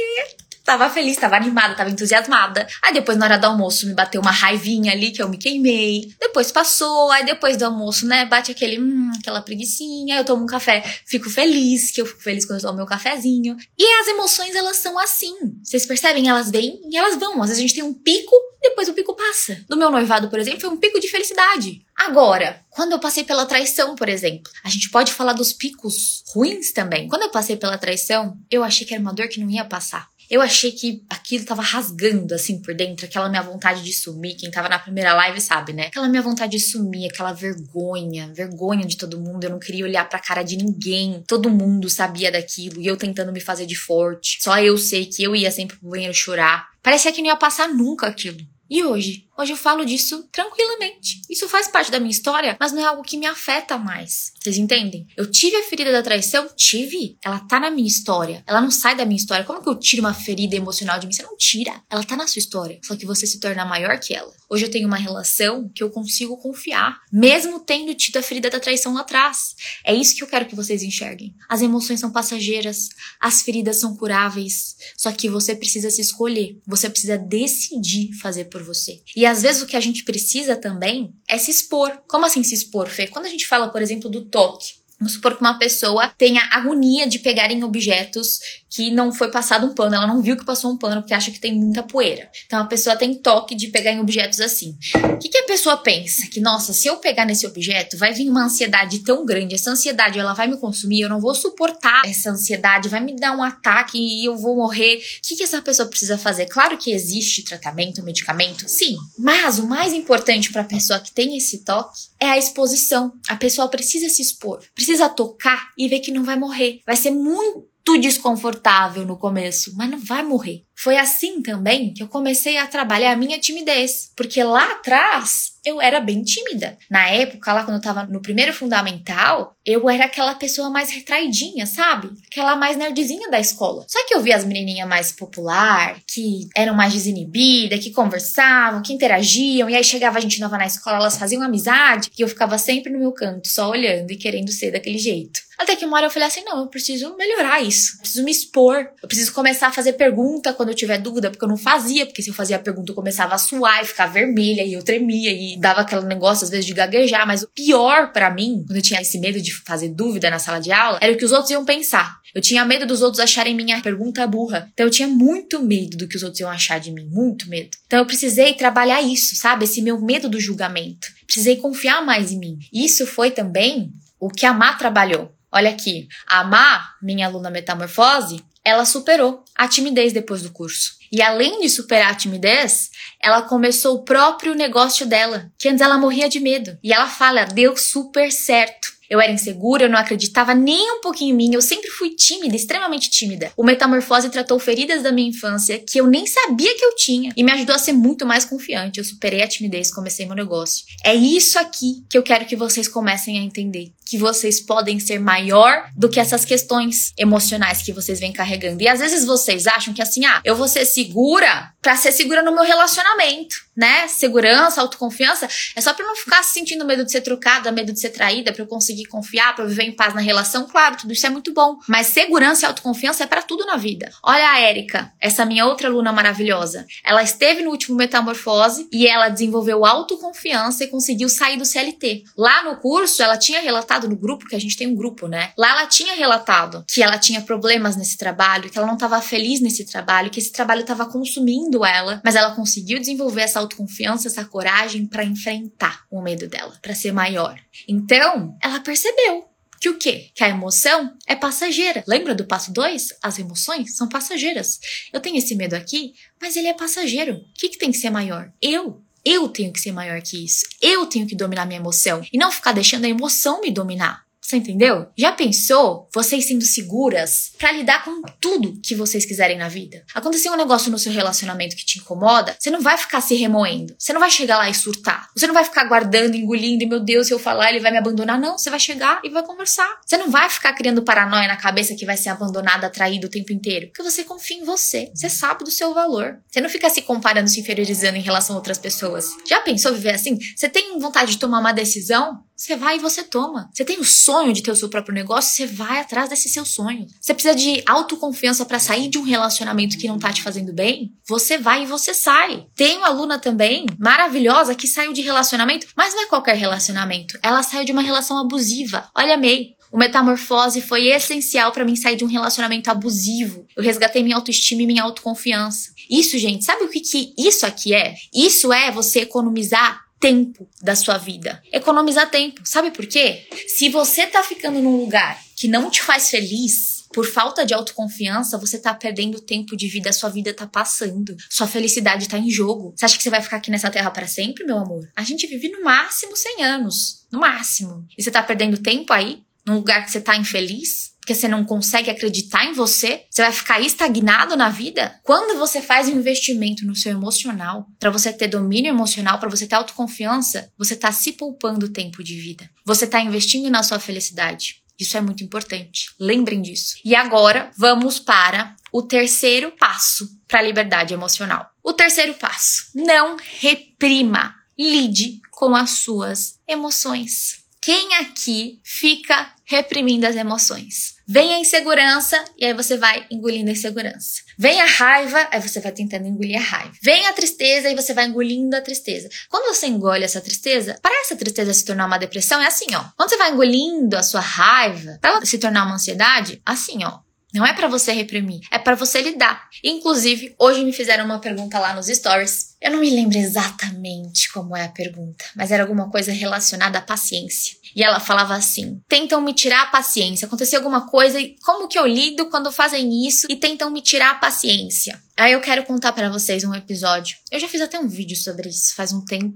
Tava feliz, tava animada, tava entusiasmada. Aí depois, na hora do almoço, me bateu uma raivinha ali que eu me queimei. Depois passou, aí depois do almoço, né, bate aquele, hum, aquela preguiçinha. Eu tomo um café, fico feliz, que eu fico feliz quando eu tomo meu cafezinho. E as emoções, elas são assim. Vocês percebem? Elas vêm e elas vão. Às vezes a gente tem um pico, depois o pico passa. No meu noivado, por exemplo, foi um pico de felicidade. Agora, quando eu passei pela traição, por exemplo, a gente pode falar dos picos ruins também. Quando eu passei pela traição, eu achei que era uma dor que não ia passar. Eu achei que aquilo tava rasgando assim por dentro, aquela minha vontade de sumir. Quem tava na primeira live sabe, né? Aquela minha vontade de sumir, aquela vergonha, vergonha de todo mundo. Eu não queria olhar pra cara de ninguém. Todo mundo sabia daquilo e eu tentando me fazer de forte. Só eu sei que eu ia sempre pro banheiro chorar. Parecia que não ia passar nunca aquilo. E hoje? Hoje eu falo disso tranquilamente. Isso faz parte da minha história, mas não é algo que me afeta mais. Vocês entendem? Eu tive a ferida da traição? Tive. Ela tá na minha história. Ela não sai da minha história. Como que eu tiro uma ferida emocional de mim? Você não tira. Ela tá na sua história. Só que você se torna maior que ela. Hoje eu tenho uma relação que eu consigo confiar, mesmo tendo tido a ferida da traição lá atrás. É isso que eu quero que vocês enxerguem. As emoções são passageiras, as feridas são curáveis. Só que você precisa se escolher. Você precisa decidir fazer por você. E às vezes o que a gente precisa também é se expor. Como assim se expor, Fê? Quando a gente fala, por exemplo, do toque, Vamos supor que uma pessoa tenha agonia de pegar em objetos que não foi passado um pano, ela não viu que passou um pano porque acha que tem muita poeira. Então a pessoa tem toque de pegar em objetos assim. O que, que a pessoa pensa? Que, nossa, se eu pegar nesse objeto, vai vir uma ansiedade tão grande, essa ansiedade ela vai me consumir, eu não vou suportar essa ansiedade, vai me dar um ataque e eu vou morrer. O que, que essa pessoa precisa fazer? Claro que existe tratamento, medicamento, sim. Mas o mais importante para a pessoa que tem esse toque é a exposição. A pessoa precisa se expor, precisa tocar e ver que não vai morrer. Vai ser muito desconfortável no começo, mas não vai morrer. Foi assim também que eu comecei a trabalhar a minha timidez, porque lá atrás eu era bem tímida. Na época, lá quando eu tava no primeiro fundamental, eu era aquela pessoa mais retraidinha, sabe? Aquela mais nerdzinha da escola. Só que eu via as menininhas mais popular, que eram mais desinibidas, que conversavam, que interagiam, e aí chegava a gente nova na escola, elas faziam amizade, e eu ficava sempre no meu canto, só olhando e querendo ser daquele jeito. Até que uma hora eu falei assim: não, eu preciso melhorar isso. Eu preciso me expor. Eu preciso começar a fazer pergunta quando eu tiver dúvida, porque eu não fazia, porque se eu fazia a pergunta eu começava a suar e ficar vermelha, e eu tremia, e dava aquele negócio às vezes de gaguejar. Mas o pior para mim, quando eu tinha esse medo de fazer dúvida na sala de aula, era o que os outros iam pensar. Eu tinha medo dos outros acharem minha pergunta burra. Então eu tinha muito medo do que os outros iam achar de mim, muito medo. Então eu precisei trabalhar isso, sabe? Esse meu medo do julgamento. Precisei confiar mais em mim. Isso foi também o que a Má trabalhou. Olha aqui, a Má, minha aluna metamorfose, ela superou a timidez depois do curso. E além de superar a timidez, ela começou o próprio negócio dela, que antes ela morria de medo. E ela fala, deu super certo. Eu era insegura, eu não acreditava nem um pouquinho em mim, eu sempre fui tímida, extremamente tímida. O Metamorfose tratou feridas da minha infância que eu nem sabia que eu tinha e me ajudou a ser muito mais confiante. Eu superei a timidez, comecei meu negócio. É isso aqui que eu quero que vocês comecem a entender. Que vocês podem ser maior do que essas questões emocionais que vocês vêm carregando. E às vezes vocês acham que assim, ah, eu vou ser segura para ser segura no meu relacionamento, né? Segurança, autoconfiança, é só para não ficar sentindo medo de ser trocada, medo de ser traída, para eu conseguir confiar, para viver em paz na relação. Claro, tudo isso é muito bom, mas segurança e autoconfiança é para tudo na vida. Olha a Érica, essa minha outra aluna maravilhosa. Ela esteve no último metamorfose e ela desenvolveu autoconfiança e conseguiu sair do CLT. Lá no curso, ela tinha relatado no grupo, que a gente tem um grupo, né? Lá ela tinha relatado que ela tinha problemas nesse trabalho, que ela não estava feliz nesse trabalho, que esse trabalho estava consumindo ela, mas ela conseguiu desenvolver essa autoconfiança, essa coragem para enfrentar o medo dela, para ser maior. Então, ela percebeu que o quê? Que a emoção é passageira. Lembra do passo 2? As emoções são passageiras. Eu tenho esse medo aqui, mas ele é passageiro. O que, que tem que ser maior? Eu. Eu tenho que ser maior que isso. Eu tenho que dominar minha emoção e não ficar deixando a emoção me dominar. Você entendeu? Já pensou vocês sendo seguras para lidar com tudo que vocês quiserem na vida? Aconteceu um negócio no seu relacionamento que te incomoda, você não vai ficar se remoendo. Você não vai chegar lá e surtar. Você não vai ficar guardando, engolindo e meu Deus, se eu falar ele vai me abandonar. Não, você vai chegar e vai conversar. Você não vai ficar criando paranoia na cabeça que vai ser abandonada, atraído o tempo inteiro. Porque você confia em você. Você sabe do seu valor. Você não fica se comparando, se inferiorizando em relação a outras pessoas. Já pensou viver assim? Você tem vontade de tomar uma decisão? Você vai e você toma. Você tem o sonho de ter o seu próprio negócio, você vai atrás desse seu sonho. Você precisa de autoconfiança para sair de um relacionamento que não tá te fazendo bem? Você vai e você sai. Tem uma aluna também maravilhosa que saiu de relacionamento, mas não é qualquer relacionamento. Ela saiu de uma relação abusiva. Olha, May, o metamorfose foi essencial para mim sair de um relacionamento abusivo. Eu resgatei minha autoestima e minha autoconfiança. Isso, gente, sabe o que, que isso aqui é? Isso é você economizar tempo da sua vida. Economizar tempo. Sabe por quê? Se você tá ficando num lugar que não te faz feliz, por falta de autoconfiança, você tá perdendo tempo de vida, sua vida tá passando. Sua felicidade tá em jogo. Você acha que você vai ficar aqui nessa terra para sempre, meu amor? A gente vive no máximo 100 anos. No máximo. E você tá perdendo tempo aí? Num lugar que você tá infeliz? Porque você não consegue acreditar em você, você vai ficar estagnado na vida. Quando você faz um investimento no seu emocional, para você ter domínio emocional, para você ter autoconfiança, você está se poupando tempo de vida. Você está investindo na sua felicidade. Isso é muito importante. Lembrem disso. E agora vamos para o terceiro passo para a liberdade emocional. O terceiro passo: não reprima, lide com as suas emoções. Quem aqui fica reprimindo as emoções? Vem a insegurança e aí você vai engolindo a insegurança. Vem a raiva, aí você vai tentando engolir a raiva. Vem a tristeza e você vai engolindo a tristeza. Quando você engole essa tristeza, para essa tristeza se tornar uma depressão, é assim, ó. Quando você vai engolindo a sua raiva, para ela se tornar uma ansiedade, assim, ó. Não é para você reprimir, é para você lidar. Inclusive, hoje me fizeram uma pergunta lá nos stories. Eu não me lembro exatamente como é a pergunta, mas era alguma coisa relacionada à paciência. E ela falava assim: tentam me tirar a paciência. Aconteceu alguma coisa e como que eu lido quando fazem isso e tentam me tirar a paciência? Aí eu quero contar para vocês um episódio. Eu já fiz até um vídeo sobre isso faz um tempo.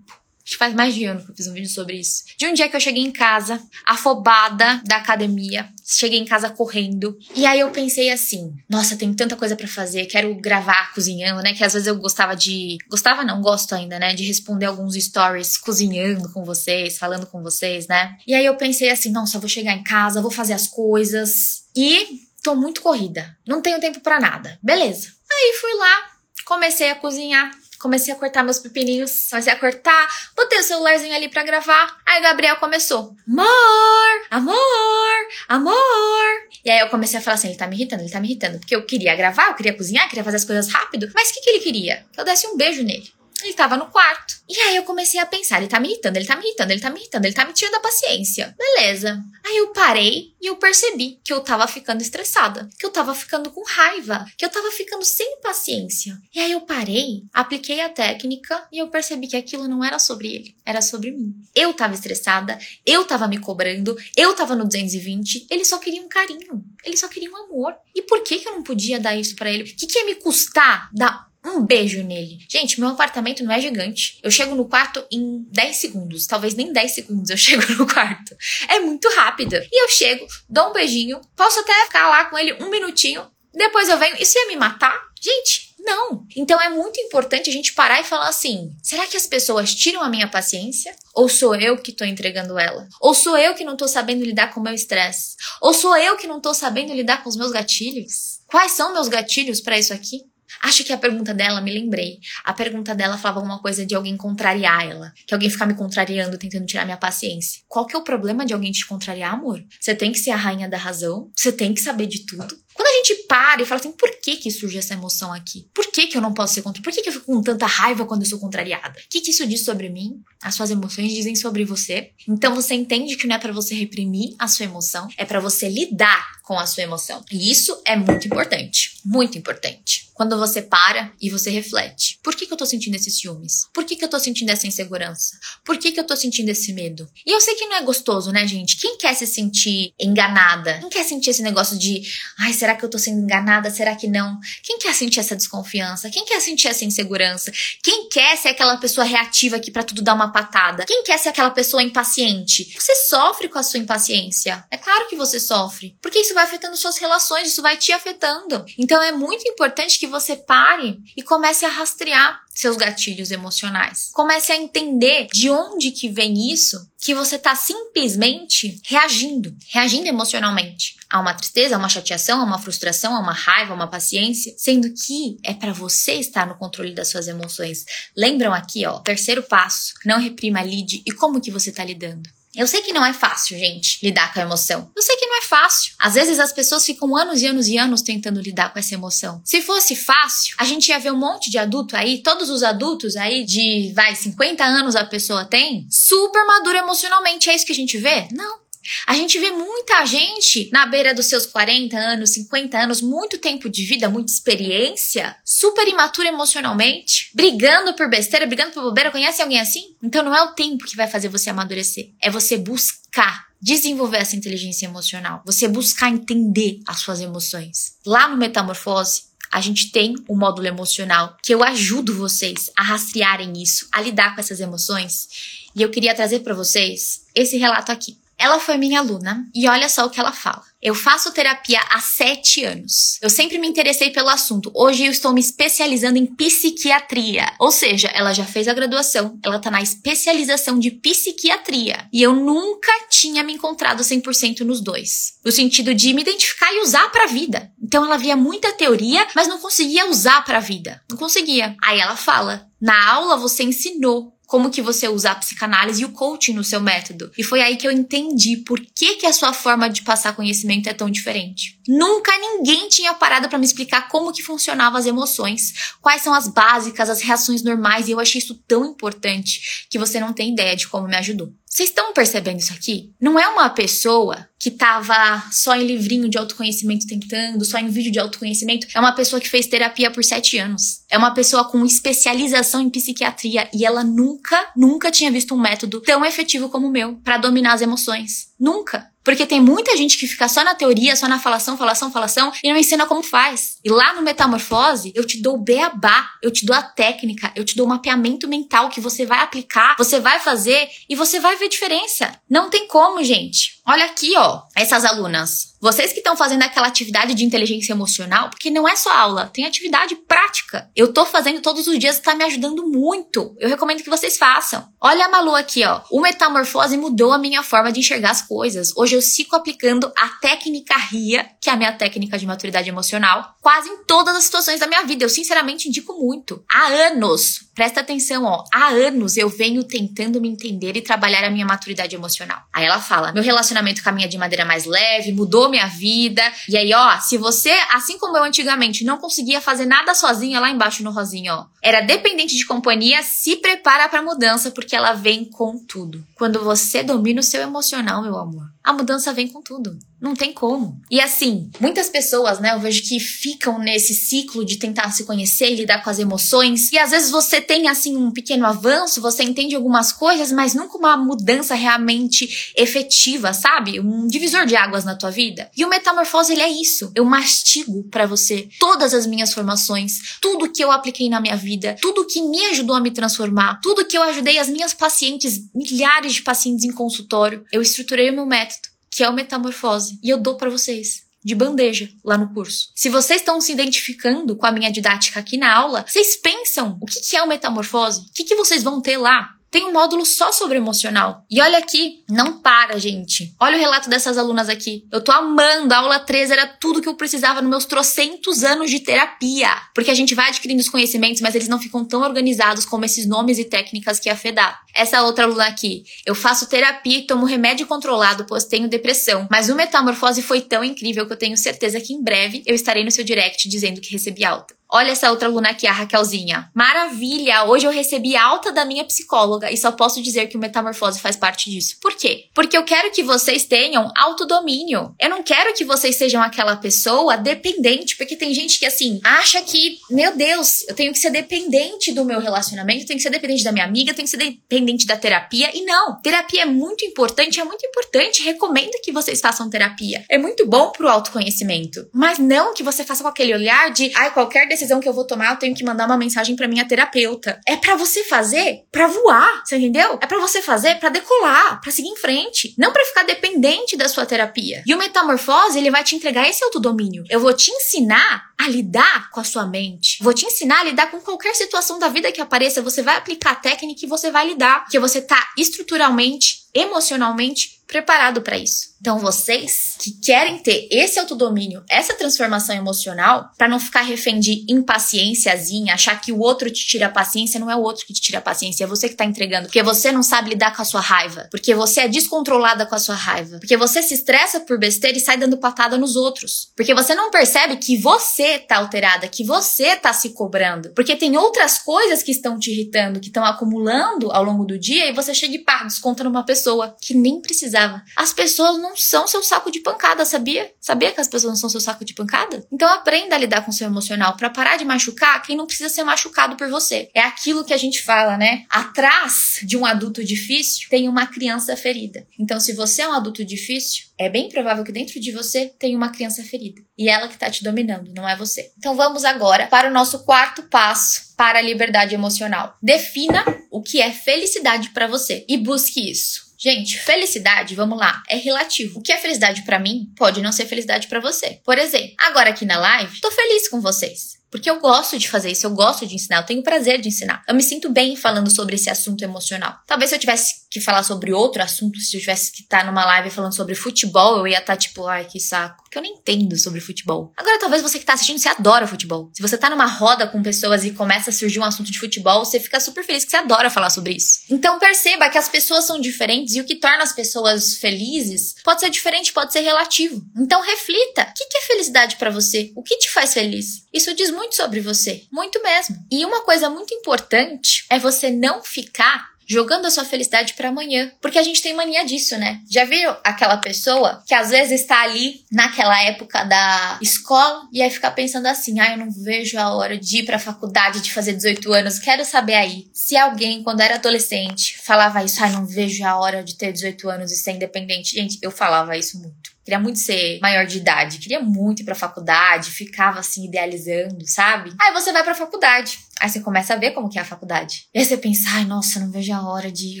Acho que faz mais de ano que eu fiz um vídeo sobre isso. De um dia que eu cheguei em casa, afobada da academia, cheguei em casa correndo. E aí eu pensei assim: nossa, tem tanta coisa para fazer, quero gravar cozinhando, né? Que às vezes eu gostava de. Gostava não, gosto ainda, né? De responder alguns stories cozinhando com vocês, falando com vocês, né? E aí eu pensei assim: nossa, vou chegar em casa, vou fazer as coisas. E tô muito corrida. Não tenho tempo para nada. Beleza. Aí fui lá, comecei a cozinhar comecei a cortar meus pepininhos, comecei a cortar, botei o celularzinho ali para gravar. Aí Gabriel começou: Amor, amor, amor. E aí eu comecei a falar assim: ele tá me irritando, ele tá me irritando. Porque eu queria gravar, eu queria cozinhar, queria fazer as coisas rápido. Mas o que, que ele queria? Que eu desse um beijo nele. Ele tava no quarto. E aí eu comecei a pensar, ele tá me irritando, ele tá me irritando, ele tá me irritando, ele tá me tirando a paciência. Beleza. Aí eu parei e eu percebi que eu tava ficando estressada, que eu tava ficando com raiva, que eu tava ficando sem paciência. E aí eu parei, apliquei a técnica e eu percebi que aquilo não era sobre ele, era sobre mim. Eu tava estressada, eu tava me cobrando, eu tava no 220, ele só queria um carinho, ele só queria um amor. E por que que eu não podia dar isso para ele? O que, que ia me custar dar um beijo nele. Gente, meu apartamento não é gigante. Eu chego no quarto em 10 segundos. Talvez nem 10 segundos eu chego no quarto. É muito rápido. E eu chego, dou um beijinho, posso até ficar lá com ele um minutinho. Depois eu venho. Isso ia me matar? Gente, não. Então é muito importante a gente parar e falar assim: será que as pessoas tiram a minha paciência? Ou sou eu que tô entregando ela? Ou sou eu que não tô sabendo lidar com o meu estresse? Ou sou eu que não tô sabendo lidar com os meus gatilhos? Quais são meus gatilhos para isso aqui? Acho que a pergunta dela, me lembrei. A pergunta dela falava alguma coisa de alguém contrariar ela. Que alguém ficar me contrariando, tentando tirar minha paciência. Qual que é o problema de alguém te contrariar, amor? Você tem que ser a rainha da razão. Você tem que saber de tudo. Quando a gente para e fala assim: por que que surge essa emoção aqui? Por que que eu não posso ser contra? Por que que eu fico com tanta raiva quando eu sou contrariada? O que que isso diz sobre mim? As suas emoções dizem sobre você. Então você entende que não é para você reprimir a sua emoção, é para você lidar com a sua emoção. E isso é muito importante, muito importante. Quando você para e você reflete. Por que, que eu tô sentindo esses ciúmes? Por que, que eu tô sentindo essa insegurança? Por que, que eu tô sentindo esse medo? E eu sei que não é gostoso, né, gente? Quem quer se sentir enganada? Quem quer sentir esse negócio de, ai, será que eu tô sendo enganada? Será que não? Quem quer sentir essa desconfiança? Quem quer sentir essa insegurança? Quem quer ser aquela pessoa reativa aqui para tudo dar uma patada? Quem quer ser aquela pessoa impaciente? Você sofre com a sua impaciência. É claro que você sofre, porque isso vai afetando suas relações, isso vai te afetando. Então é muito importante que você pare e comece a rastrear seus gatilhos emocionais. Comece a entender de onde que vem isso que você está simplesmente reagindo, reagindo emocionalmente a uma tristeza, a uma chateação, a uma frustração, a uma raiva, a uma paciência, sendo que é para você estar no controle das suas emoções. Lembram aqui, ó, terceiro passo, não reprima, lide e como que você está lidando. Eu sei que não é fácil, gente, lidar com a emoção. Eu sei que não é fácil. Às vezes as pessoas ficam anos e anos e anos tentando lidar com essa emoção. Se fosse fácil, a gente ia ver um monte de adulto aí, todos os adultos aí de, vai, 50 anos a pessoa tem, super maduro emocionalmente. É isso que a gente vê? Não. A gente vê muita gente na beira dos seus 40 anos, 50 anos, muito tempo de vida, muita experiência, super imatura emocionalmente, brigando por besteira, brigando por bobeira. Conhece alguém assim? Então não é o tempo que vai fazer você amadurecer, é você buscar desenvolver essa inteligência emocional, você buscar entender as suas emoções. Lá no Metamorfose, a gente tem o um módulo emocional que eu ajudo vocês a rastrearem isso, a lidar com essas emoções. E eu queria trazer para vocês esse relato aqui. Ela foi minha aluna e olha só o que ela fala. Eu faço terapia há sete anos. Eu sempre me interessei pelo assunto. Hoje eu estou me especializando em psiquiatria. Ou seja, ela já fez a graduação, ela está na especialização de psiquiatria. E eu nunca tinha me encontrado 100% nos dois. No sentido de me identificar e usar para a vida. Então ela via muita teoria, mas não conseguia usar para a vida. Não conseguia. Aí ela fala: "Na aula você ensinou como que você usa a psicanálise e o coaching no seu método. E foi aí que eu entendi por que, que a sua forma de passar conhecimento é tão diferente. Nunca ninguém tinha parado para me explicar como que funcionavam as emoções, quais são as básicas, as reações normais, e eu achei isso tão importante que você não tem ideia de como me ajudou. Vocês estão percebendo isso aqui? Não é uma pessoa que tava só em livrinho de autoconhecimento tentando, só em vídeo de autoconhecimento. É uma pessoa que fez terapia por sete anos. É uma pessoa com especialização em psiquiatria e ela nunca, nunca tinha visto um método tão efetivo como o meu para dominar as emoções. Nunca. Porque tem muita gente que fica só na teoria, só na falação, falação, falação e não ensina como faz. E lá no Metamorfose, eu te dou o beabá, eu te dou a técnica, eu te dou o mapeamento mental que você vai aplicar, você vai fazer e você vai ver diferença. Não tem como, gente. Olha aqui, ó, essas alunas. Vocês que estão fazendo aquela atividade de inteligência emocional, porque não é só aula, tem atividade prática. Eu tô fazendo todos os dias tá me ajudando muito. Eu recomendo que vocês façam. Olha a Malu aqui, ó. O Metamorfose mudou a minha forma de enxergar as coisas. Hoje eu sigo aplicando a técnica RIA, que é a minha técnica de maturidade emocional, quase em todas as situações da minha vida. Eu sinceramente indico muito. Há anos, presta atenção, ó. Há anos eu venho tentando me entender e trabalhar a minha maturidade emocional. Aí ela fala: meu relacionamento caminha de maneira mais leve, mudou minha vida. E aí, ó, se você, assim como eu antigamente, não conseguia fazer nada sozinha lá embaixo no rosinho, ó, era dependente de companhia, se prepara para mudança porque ela vem com tudo. Quando você domina o seu emocional, meu amor, a mudança vem com tudo. Não tem como. E assim, muitas pessoas, né, eu vejo que ficam nesse ciclo de tentar se conhecer lidar com as emoções. E às vezes você tem, assim, um pequeno avanço, você entende algumas coisas, mas nunca uma mudança realmente efetiva, sabe? Um divisor de águas na tua vida. E o metamorfose, ele é isso. Eu mastigo para você todas as minhas formações, tudo que eu apliquei na minha vida, tudo que me ajudou a me transformar, tudo que eu ajudei as minhas pacientes, milhares de pacientes em consultório. Eu estruturei o meu método que é o Metamorfose, e eu dou para vocês de bandeja lá no curso. Se vocês estão se identificando com a minha didática aqui na aula, vocês pensam o que, é o metamorfose? O que vocês vão ter lá? Tem um módulo só sobre emocional. E olha aqui, não para, gente. Olha o relato dessas alunas aqui. Eu tô amando. A aula 3 era tudo que eu precisava nos meus trocentos anos de terapia. Porque a gente vai adquirindo os conhecimentos, mas eles não ficam tão organizados como esses nomes e técnicas que a Fê dá. Essa outra aluna aqui. Eu faço terapia e tomo remédio controlado, pois tenho depressão. Mas o Metamorfose foi tão incrível que eu tenho certeza que em breve eu estarei no seu direct dizendo que recebi alta. Olha essa outra aluna aqui, a Raquelzinha. Maravilha! Hoje eu recebi alta da minha psicóloga e só posso dizer que o metamorfose faz parte disso. Por quê? Porque eu quero que vocês tenham autodomínio. Eu não quero que vocês sejam aquela pessoa dependente, porque tem gente que assim acha que, meu Deus, eu tenho que ser dependente do meu relacionamento, eu tenho que ser dependente da minha amiga, eu tenho que ser dependente da terapia. E não, terapia é muito importante, é muito importante. Recomendo que vocês façam terapia. É muito bom pro autoconhecimento. Mas não que você faça com aquele olhar de, ai, qualquer decisão decisão que eu vou tomar, eu tenho que mandar uma mensagem para minha terapeuta. É para você fazer para voar, você entendeu? É para você fazer para decolar, para seguir em frente, não para ficar dependente da sua terapia. E o metamorfose, ele vai te entregar esse autodomínio. Eu vou te ensinar a lidar com a sua mente. Vou te ensinar a lidar com qualquer situação da vida que apareça, você vai aplicar a técnica e você vai lidar, porque você tá estruturalmente, emocionalmente preparado para isso. Então, vocês que querem ter esse autodomínio, essa transformação emocional, para não ficar refém de impaciênciazinha, achar que o outro te tira a paciência, não é o outro que te tira a paciência, é você que tá entregando. Porque você não sabe lidar com a sua raiva. Porque você é descontrolada com a sua raiva. Porque você se estressa por besteira e sai dando patada nos outros. Porque você não percebe que você tá alterada, que você tá se cobrando. Porque tem outras coisas que estão te irritando, que estão acumulando ao longo do dia e você chega e pá, desconta numa pessoa que nem precisava. As pessoas não são seu saco de pancada, sabia? Sabia que as pessoas não são seu saco de pancada? Então aprenda a lidar com seu emocional para parar de machucar quem não precisa ser machucado por você. É aquilo que a gente fala, né? Atrás de um adulto difícil tem uma criança ferida. Então se você é um adulto difícil, é bem provável que dentro de você tem uma criança ferida. E ela que tá te dominando, não é você. Então vamos agora para o nosso quarto passo para a liberdade emocional. Defina o que é felicidade para você e busque isso. Gente, felicidade, vamos lá, é relativo. O que é felicidade para mim pode não ser felicidade para você. Por exemplo, agora aqui na live, tô feliz com vocês. Porque eu gosto de fazer isso, eu gosto de ensinar, eu tenho prazer de ensinar. Eu me sinto bem falando sobre esse assunto emocional. Talvez se eu tivesse que falar sobre outro assunto, se eu tivesse que estar numa live falando sobre futebol, eu ia estar tipo, ai, que saco. Porque eu nem entendo sobre futebol. Agora, talvez você que tá assistindo, você adora futebol. Se você tá numa roda com pessoas e começa a surgir um assunto de futebol, você fica super feliz que você adora falar sobre isso. Então perceba que as pessoas são diferentes e o que torna as pessoas felizes pode ser diferente, pode ser relativo. Então reflita. O que é felicidade para você? O que te faz feliz? Isso diz muito sobre você, muito mesmo. E uma coisa muito importante é você não ficar jogando a sua felicidade para amanhã, porque a gente tem mania disso, né? Já viram aquela pessoa que às vezes está ali naquela época da escola e aí fica pensando assim: "Ah, eu não vejo a hora de ir para a faculdade, de fazer 18 anos". Quero saber aí, se alguém quando era adolescente falava isso: "Ah, não vejo a hora de ter 18 anos e ser independente". Gente, eu falava isso muito. Queria muito ser maior de idade, queria muito ir pra faculdade, ficava assim idealizando, sabe? Aí você vai pra faculdade, aí você começa a ver como que é a faculdade. E aí você pensa, ai, nossa, não vejo a hora de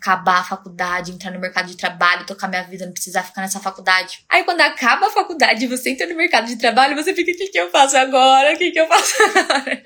acabar a faculdade, entrar no mercado de trabalho, tocar minha vida, não precisar ficar nessa faculdade. Aí quando acaba a faculdade e você entra no mercado de trabalho, você fica, o que, que eu faço agora? O que, que eu faço agora?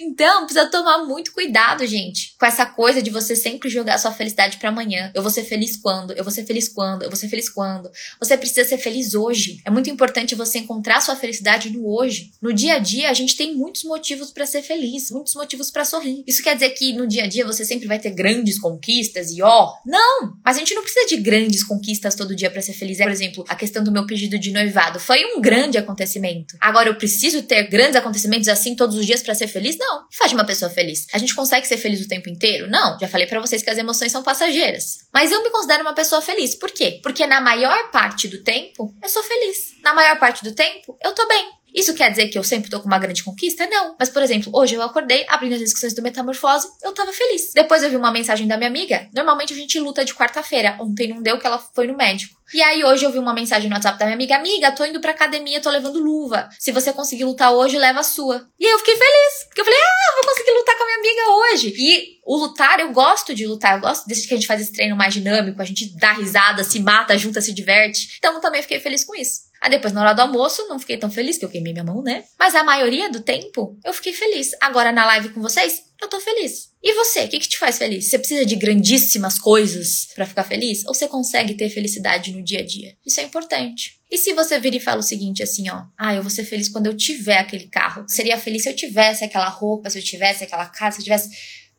então, precisa tomar muito cuidado, gente, com essa coisa de você sempre jogar sua felicidade para amanhã. Eu vou ser feliz quando? Eu vou ser feliz quando? Eu vou ser feliz quando? Você precisa ser feliz hoje. É muito importante você encontrar sua felicidade no hoje. No dia a dia, a gente tem muitos motivos para ser feliz, muitos motivos para sorrir. Isso quer dizer que no dia a dia você sempre vai ter grandes conquistas e ó, não! Mas a gente não precisa de grandes conquistas todo dia para ser feliz. Por exemplo, a questão do meu pedido de noivado foi um grande acontecimento. Agora eu preciso ter grandes acontecimentos assim todos os dias para ser feliz? Não. Faz de uma pessoa feliz. A gente consegue ser feliz o tempo inteiro? Não. Já falei para vocês que as emoções são passageiras. Mas eu me considero uma pessoa feliz. Por quê? Porque na maior parte do tempo eu sou feliz. Na maior parte do tempo, eu tô bem. Isso quer dizer que eu sempre tô com uma grande conquista? Não. Mas, por exemplo, hoje eu acordei, abrindo as inscrições do Metamorfose, eu tava feliz. Depois eu vi uma mensagem da minha amiga. Normalmente a gente luta de quarta-feira. Ontem não deu que ela foi no médico. E aí hoje eu vi uma mensagem no WhatsApp da minha amiga, amiga, tô indo pra academia, tô levando luva. Se você conseguir lutar hoje, leva a sua. E aí eu fiquei feliz, porque eu falei, ah, vou conseguir lutar com a minha amiga hoje. E o lutar, eu gosto de lutar, eu gosto desde que a gente faz esse treino mais dinâmico, a gente dá risada, se mata, junta, se diverte. Então também fiquei feliz com isso. Aí depois, na hora do almoço, não fiquei tão feliz, que eu queimei minha mão, né? Mas a maioria do tempo, eu fiquei feliz. Agora, na live com vocês, Eu tô feliz. E você, o que, que te faz feliz? Você precisa de grandíssimas coisas para ficar feliz? Ou você consegue ter felicidade no dia a dia? Isso é importante. E se você vir e fala o seguinte, assim, ó, ah, eu vou ser feliz quando eu tiver aquele carro. Seria feliz se eu tivesse aquela roupa, se eu tivesse aquela casa, se eu tivesse.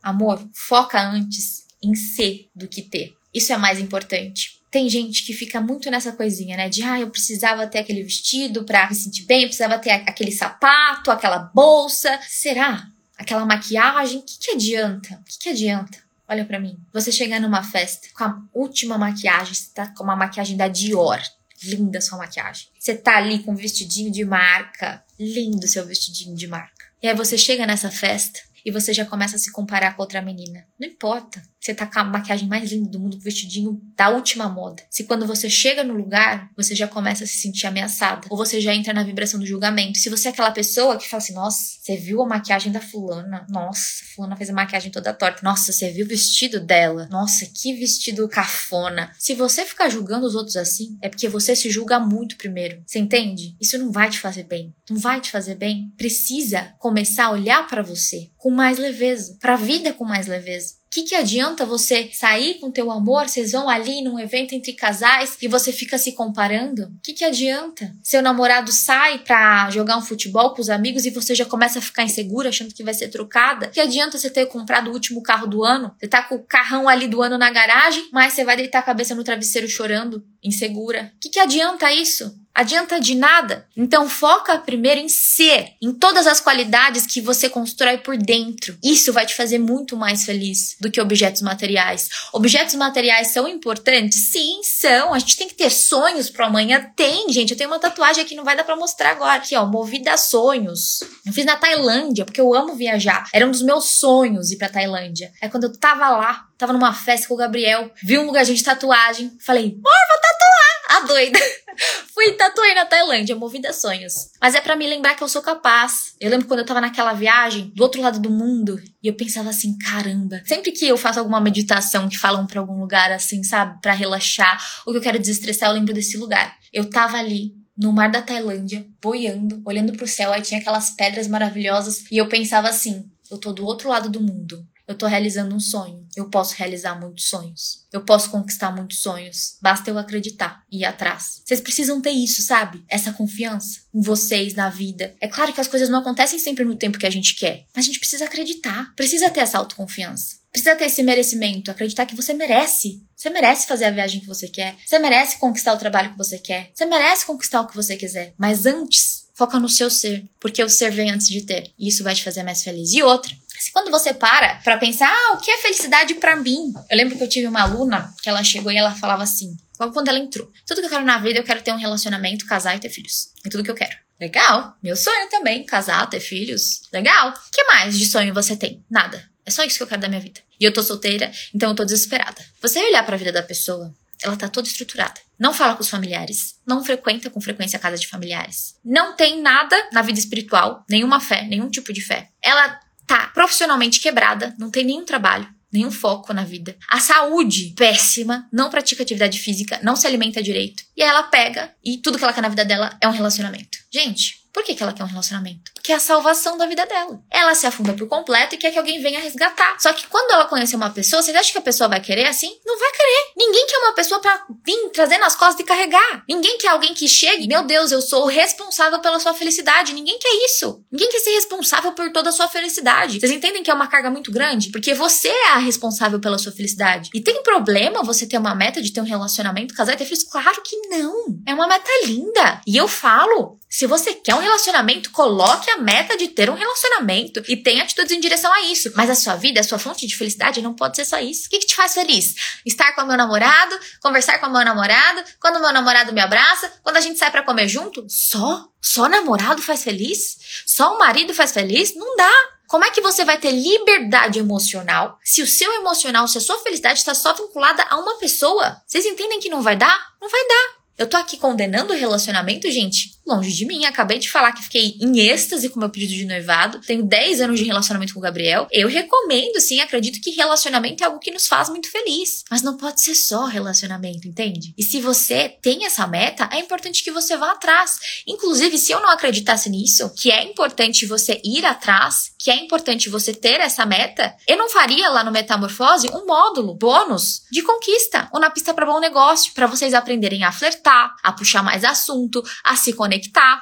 Amor, foca antes em ser do que ter. Isso é mais importante. Tem gente que fica muito nessa coisinha, né? De, ah, eu precisava ter aquele vestido pra me sentir bem, eu precisava ter aquele sapato, aquela bolsa. Será? Aquela maquiagem? O que, que adianta? O que, que adianta? Olha para mim. Você chegar numa festa com a última maquiagem, você tá com uma maquiagem da Dior. Linda sua maquiagem. Você tá ali com um vestidinho de marca. Lindo seu vestidinho de marca. E aí você chega nessa festa e você já começa a se comparar com outra menina. Não importa. Você tá com a maquiagem mais linda do mundo, com o vestidinho da última moda. Se quando você chega no lugar, você já começa a se sentir ameaçada. Ou você já entra na vibração do julgamento. Se você é aquela pessoa que fala assim, nossa, você viu a maquiagem da fulana? Nossa, fulana fez a maquiagem toda torta. Nossa, você viu o vestido dela? Nossa, que vestido cafona. Se você ficar julgando os outros assim, é porque você se julga muito primeiro. Você entende? Isso não vai te fazer bem. Não vai te fazer bem. Precisa começar a olhar para você com mais leveza, para a vida com mais leveza que, que adianta você sair com teu amor, vocês vão ali num evento entre casais e você fica se comparando? O que, que adianta? Seu namorado sai pra jogar um futebol com os amigos e você já começa a ficar insegura, achando que vai ser trocada? Que adianta você ter comprado o último carro do ano? Você tá com o carrão ali do ano na garagem, mas você vai deitar a cabeça no travesseiro chorando, insegura. O que, que adianta isso? Adianta de nada. Então foca primeiro em ser, em todas as qualidades que você constrói por dentro. Isso vai te fazer muito mais feliz do que objetos materiais. Objetos materiais são importantes? Sim, são. A gente tem que ter sonhos para amanhã. Tem, gente. Eu tenho uma tatuagem aqui, não vai dar para mostrar agora. Aqui, ó, movida a sonhos. Eu fiz na Tailândia, porque eu amo viajar. Era um dos meus sonhos ir pra Tailândia. É quando eu tava lá, tava numa festa com o Gabriel, vi um lugarzinho de tatuagem, falei, amor, vou tatuar! A doida. Fui tatuei na Tailândia, movida a sonhos. Mas é para me lembrar que eu sou capaz. Eu lembro quando eu tava naquela viagem, do outro lado do mundo, e eu pensava assim, caramba. Sempre que eu faço alguma meditação que falam para algum lugar assim, sabe, para relaxar, ou que eu quero desestressar, eu lembro desse lugar. Eu tava ali no mar da Tailândia, boiando, olhando pro céu, aí tinha aquelas pedras maravilhosas, e eu pensava assim, eu tô do outro lado do mundo. Eu tô realizando um sonho. Eu posso realizar muitos sonhos. Eu posso conquistar muitos sonhos. Basta eu acreditar e ir atrás. Vocês precisam ter isso, sabe? Essa confiança em vocês, na vida. É claro que as coisas não acontecem sempre no tempo que a gente quer, mas a gente precisa acreditar. Precisa ter essa autoconfiança. Precisa ter esse merecimento, acreditar que você merece. Você merece fazer a viagem que você quer. Você merece conquistar o trabalho que você quer. Você merece conquistar o que você quiser. Mas antes, foca no seu ser, porque o ser vem antes de ter. E isso vai te fazer mais feliz. E outra, quando você para para pensar, ah, o que é felicidade para mim? Eu lembro que eu tive uma aluna que ela chegou e ela falava assim, logo quando ela entrou, tudo que eu quero na vida, eu quero ter um relacionamento, casar e ter filhos. É tudo que eu quero. Legal. Meu sonho também, casar, ter filhos. Legal. O que mais de sonho você tem? Nada. É só isso que eu quero da minha vida. E eu tô solteira, então eu tô desesperada. Você olhar para a vida da pessoa, ela tá toda estruturada. Não fala com os familiares, não frequenta com frequência a casa de familiares. Não tem nada na vida espiritual, nenhuma fé, nenhum tipo de fé. Ela tá profissionalmente quebrada, não tem nenhum trabalho, nenhum foco na vida. A saúde, péssima, não pratica atividade física, não se alimenta direito. E aí ela pega e tudo que ela quer na vida dela é um relacionamento. Gente, por que, que ela quer um relacionamento? Porque é a salvação da vida dela. Ela se afunda por completo e quer que alguém venha resgatar. Só que quando ela conhecer uma pessoa, vocês acham que a pessoa vai querer assim? Não vai querer. Ninguém quer uma pessoa pra vir trazer nas costas e carregar. Ninguém quer alguém que chegue, meu Deus, eu sou responsável pela sua felicidade. Ninguém quer isso. Ninguém quer ser responsável por toda a sua felicidade. Vocês entendem que é uma carga muito grande? Porque você é a responsável pela sua felicidade. E tem problema você ter uma meta de ter um relacionamento, casar e ter filhos? Claro que não. É uma meta linda. E eu falo, se você quer um relacionamento, coloque a meta de ter um relacionamento e tenha atitudes em direção a isso. Mas a sua vida, a sua fonte de felicidade não pode ser só isso. O que, que te faz feliz? Estar com o meu namorado, conversar com o meu namorado, quando o meu namorado me abraça, quando a gente sai para comer junto? Só? Só namorado faz feliz? Só o marido faz feliz? Não dá. Como é que você vai ter liberdade emocional se o seu emocional, se a sua felicidade está só vinculada a uma pessoa? Vocês entendem que não vai dar? Não vai dar. Eu tô aqui condenando o relacionamento, gente? Longe de mim. Acabei de falar que fiquei em êxtase com meu pedido de noivado. Tenho 10 anos de relacionamento com o Gabriel. Eu recomendo, sim, acredito que relacionamento é algo que nos faz muito feliz. Mas não pode ser só relacionamento, entende? E se você tem essa meta, é importante que você vá atrás. Inclusive, se eu não acreditasse nisso, que é importante você ir atrás, que é importante você ter essa meta, eu não faria lá no Metamorfose um módulo bônus de conquista, ou na pista para bom negócio, para vocês aprenderem a flertar, a puxar mais assunto, a se conectar.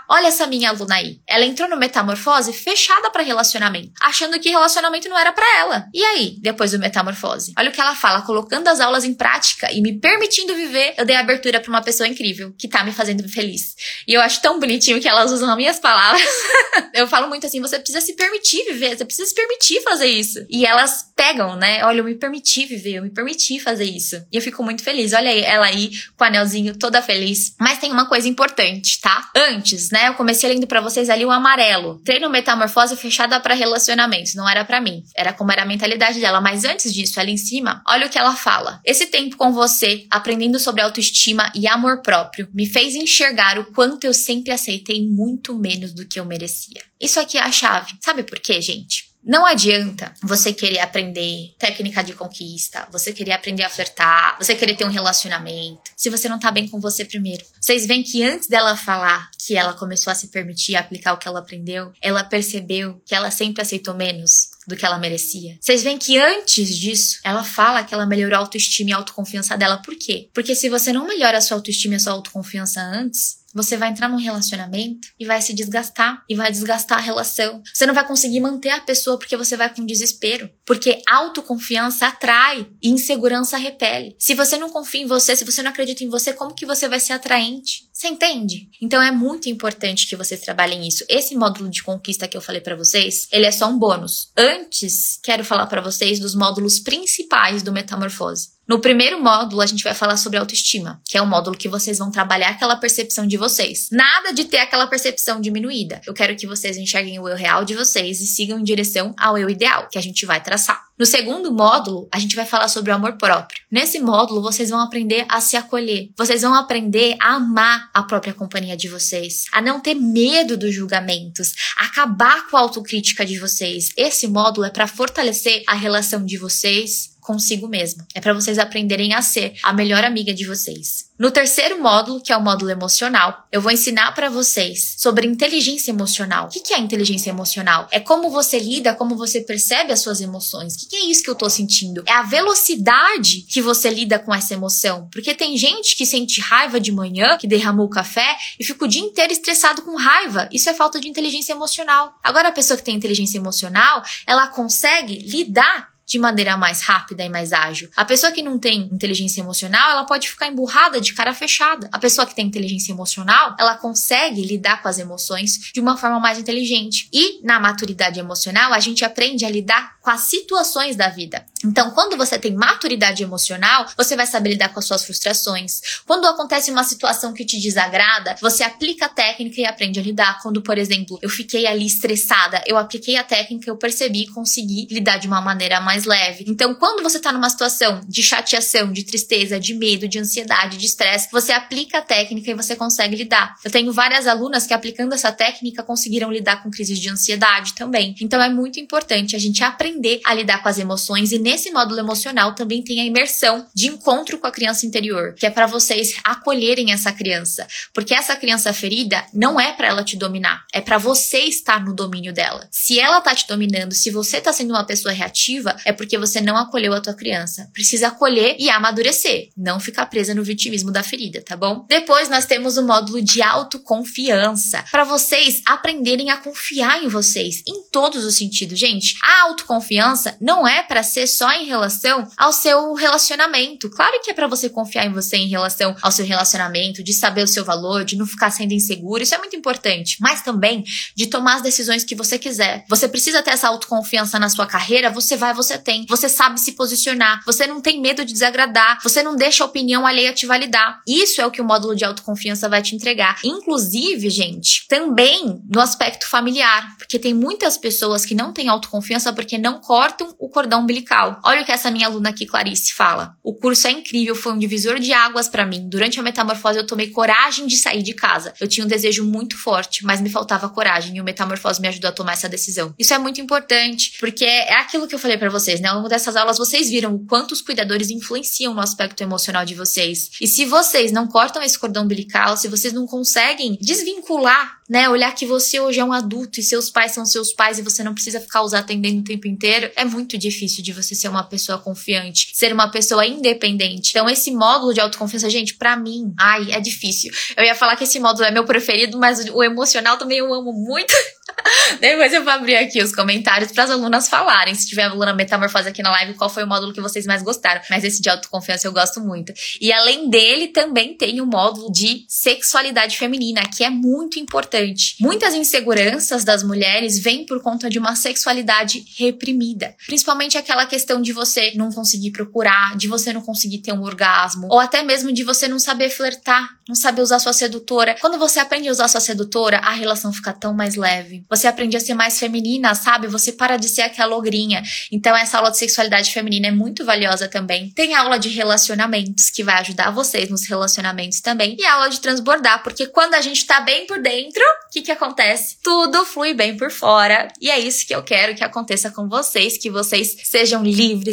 Olha essa minha aluna aí. Ela entrou no Metamorfose fechada para relacionamento, achando que relacionamento não era para ela. E aí, depois do Metamorfose? Olha o que ela fala, colocando as aulas em prática e me permitindo viver, eu dei abertura para uma pessoa incrível que tá me fazendo feliz. E eu acho tão bonitinho que elas usam as minhas palavras. eu falo muito assim, você precisa se permitir viver, você precisa se permitir fazer isso. E elas pegam, né? Olha, eu me permiti viver, eu me permiti fazer isso. E eu fico muito feliz. Olha aí, ela aí com o anelzinho toda feliz. Mas tem uma coisa importante, tá? Antes, né, eu comecei lendo para vocês ali o amarelo. Treino metamorfose fechada para relacionamentos, não era para mim. Era como era a mentalidade dela, mas antes disso, ali em cima, olha o que ela fala. Esse tempo com você, aprendendo sobre autoestima e amor próprio, me fez enxergar o quanto eu sempre aceitei muito menos do que eu merecia. Isso aqui é a chave. Sabe por quê, gente? Não adianta você querer aprender técnica de conquista, você querer aprender a flertar, você querer ter um relacionamento, se você não tá bem com você primeiro. Vocês veem que antes dela falar que ela começou a se permitir aplicar o que ela aprendeu, ela percebeu que ela sempre aceitou menos do que ela merecia. Vocês veem que antes disso, ela fala que ela melhorou a autoestima e a autoconfiança dela. Por quê? Porque se você não melhora a sua autoestima e a sua autoconfiança antes, você vai entrar num relacionamento e vai se desgastar e vai desgastar a relação. Você não vai conseguir manter a pessoa porque você vai com desespero. Porque autoconfiança atrai e insegurança repele. Se você não confia em você, se você não acredita em você, como que você vai ser atraente? Você entende? Então é muito importante que vocês trabalhem isso. Esse módulo de conquista que eu falei para vocês, ele é só um bônus. Antes, quero falar para vocês dos módulos principais do Metamorfose. No primeiro módulo, a gente vai falar sobre autoestima, que é o módulo que vocês vão trabalhar aquela percepção de vocês. Nada de ter aquela percepção diminuída. Eu quero que vocês enxerguem o eu real de vocês e sigam em direção ao eu ideal, que a gente vai traçar. No segundo módulo, a gente vai falar sobre o amor próprio. Nesse módulo, vocês vão aprender a se acolher. Vocês vão aprender a amar a própria companhia de vocês, a não ter medo dos julgamentos, acabar com a autocrítica de vocês. Esse módulo é para fortalecer a relação de vocês consigo mesma. É para vocês aprenderem a ser a melhor amiga de vocês. No terceiro módulo, que é o módulo emocional, eu vou ensinar para vocês sobre inteligência emocional. O que é inteligência emocional? É como você lida, como você percebe as suas emoções. O que é isso que eu tô sentindo? É a velocidade que você lida com essa emoção. Porque tem gente que sente raiva de manhã, que derramou o café e fica o dia inteiro estressado com raiva. Isso é falta de inteligência emocional. Agora, a pessoa que tem inteligência emocional, ela consegue lidar de maneira mais rápida e mais ágil. A pessoa que não tem inteligência emocional, ela pode ficar emburrada de cara fechada. A pessoa que tem inteligência emocional, ela consegue lidar com as emoções de uma forma mais inteligente. E na maturidade emocional, a gente aprende a lidar com as situações da vida. Então, quando você tem maturidade emocional, você vai saber lidar com as suas frustrações. Quando acontece uma situação que te desagrada, você aplica a técnica e aprende a lidar. Quando, por exemplo, eu fiquei ali estressada, eu apliquei a técnica, eu percebi e consegui lidar de uma maneira mais leve. Então, quando você tá numa situação de chateação, de tristeza, de medo, de ansiedade, de estresse, você aplica a técnica e você consegue lidar. Eu tenho várias alunas que aplicando essa técnica conseguiram lidar com crises de ansiedade também. Então, é muito importante a gente aprender a lidar com as emoções e nesse módulo emocional também tem a imersão de encontro com a criança interior, que é para vocês acolherem essa criança, porque essa criança ferida não é para ela te dominar, é para você estar no domínio dela. Se ela tá te dominando, se você tá sendo uma pessoa reativa, é porque você não acolheu a tua criança. Precisa acolher e amadurecer, não ficar presa no vitimismo da ferida, tá bom? Depois nós temos o módulo de autoconfiança, para vocês aprenderem a confiar em vocês em todos os sentidos. Gente, a autoconfiança não é para ser só em relação ao seu relacionamento. Claro que é para você confiar em você em relação ao seu relacionamento, de saber o seu valor, de não ficar sendo inseguro, isso é muito importante, mas também de tomar as decisões que você quiser. Você precisa ter essa autoconfiança na sua carreira, você vai, você tem. Você sabe se posicionar, você não tem medo de desagradar, você não deixa a opinião alheia te validar. Isso é o que o módulo de autoconfiança vai te entregar. Inclusive, gente, também no aspecto familiar, porque tem muitas pessoas que não têm autoconfiança porque não cortam o cordão umbilical. Olha o que essa minha aluna aqui, Clarice, fala. O curso é incrível, foi um divisor de águas para mim. Durante a metamorfose eu tomei coragem de sair de casa. Eu tinha um desejo muito forte, mas me faltava coragem e o metamorfose me ajudou a tomar essa decisão. Isso é muito importante, porque é aquilo que eu falei para vocês, né? Ao longo dessas aulas vocês viram o quanto os cuidadores influenciam no aspecto emocional de vocês. E se vocês não cortam esse cordão umbilical, se vocês não conseguem desvincular né? Olhar que você hoje é um adulto e seus pais são seus pais e você não precisa ficar os atendendo o tempo inteiro, é muito difícil de você ser uma pessoa confiante, ser uma pessoa independente. Então, esse módulo de autoconfiança, gente, para mim, ai, é difícil. Eu ia falar que esse módulo é meu preferido, mas o emocional também eu amo muito. Depois eu vou abrir aqui os comentários para as alunas falarem. Se tiver aluna metamorfose aqui na live, qual foi o módulo que vocês mais gostaram. Mas esse de autoconfiança eu gosto muito. E além dele, também tem o módulo de sexualidade feminina, que é muito importante. Muitas inseguranças das mulheres vêm por conta de uma sexualidade reprimida. Principalmente aquela questão de você não conseguir procurar, de você não conseguir ter um orgasmo, ou até mesmo de você não saber flertar, não saber usar sua sedutora. Quando você aprende a usar sua sedutora, a relação fica tão mais leve. Você aprende a ser mais feminina, sabe? Você para de ser aquela ogrinha. Então, essa aula de sexualidade feminina é muito valiosa também. Tem aula de relacionamentos, que vai ajudar vocês nos relacionamentos também. E aula de transbordar, porque quando a gente tá bem por dentro, o que que acontece? Tudo flui bem por fora. E é isso que eu quero que aconteça com vocês, que vocês sejam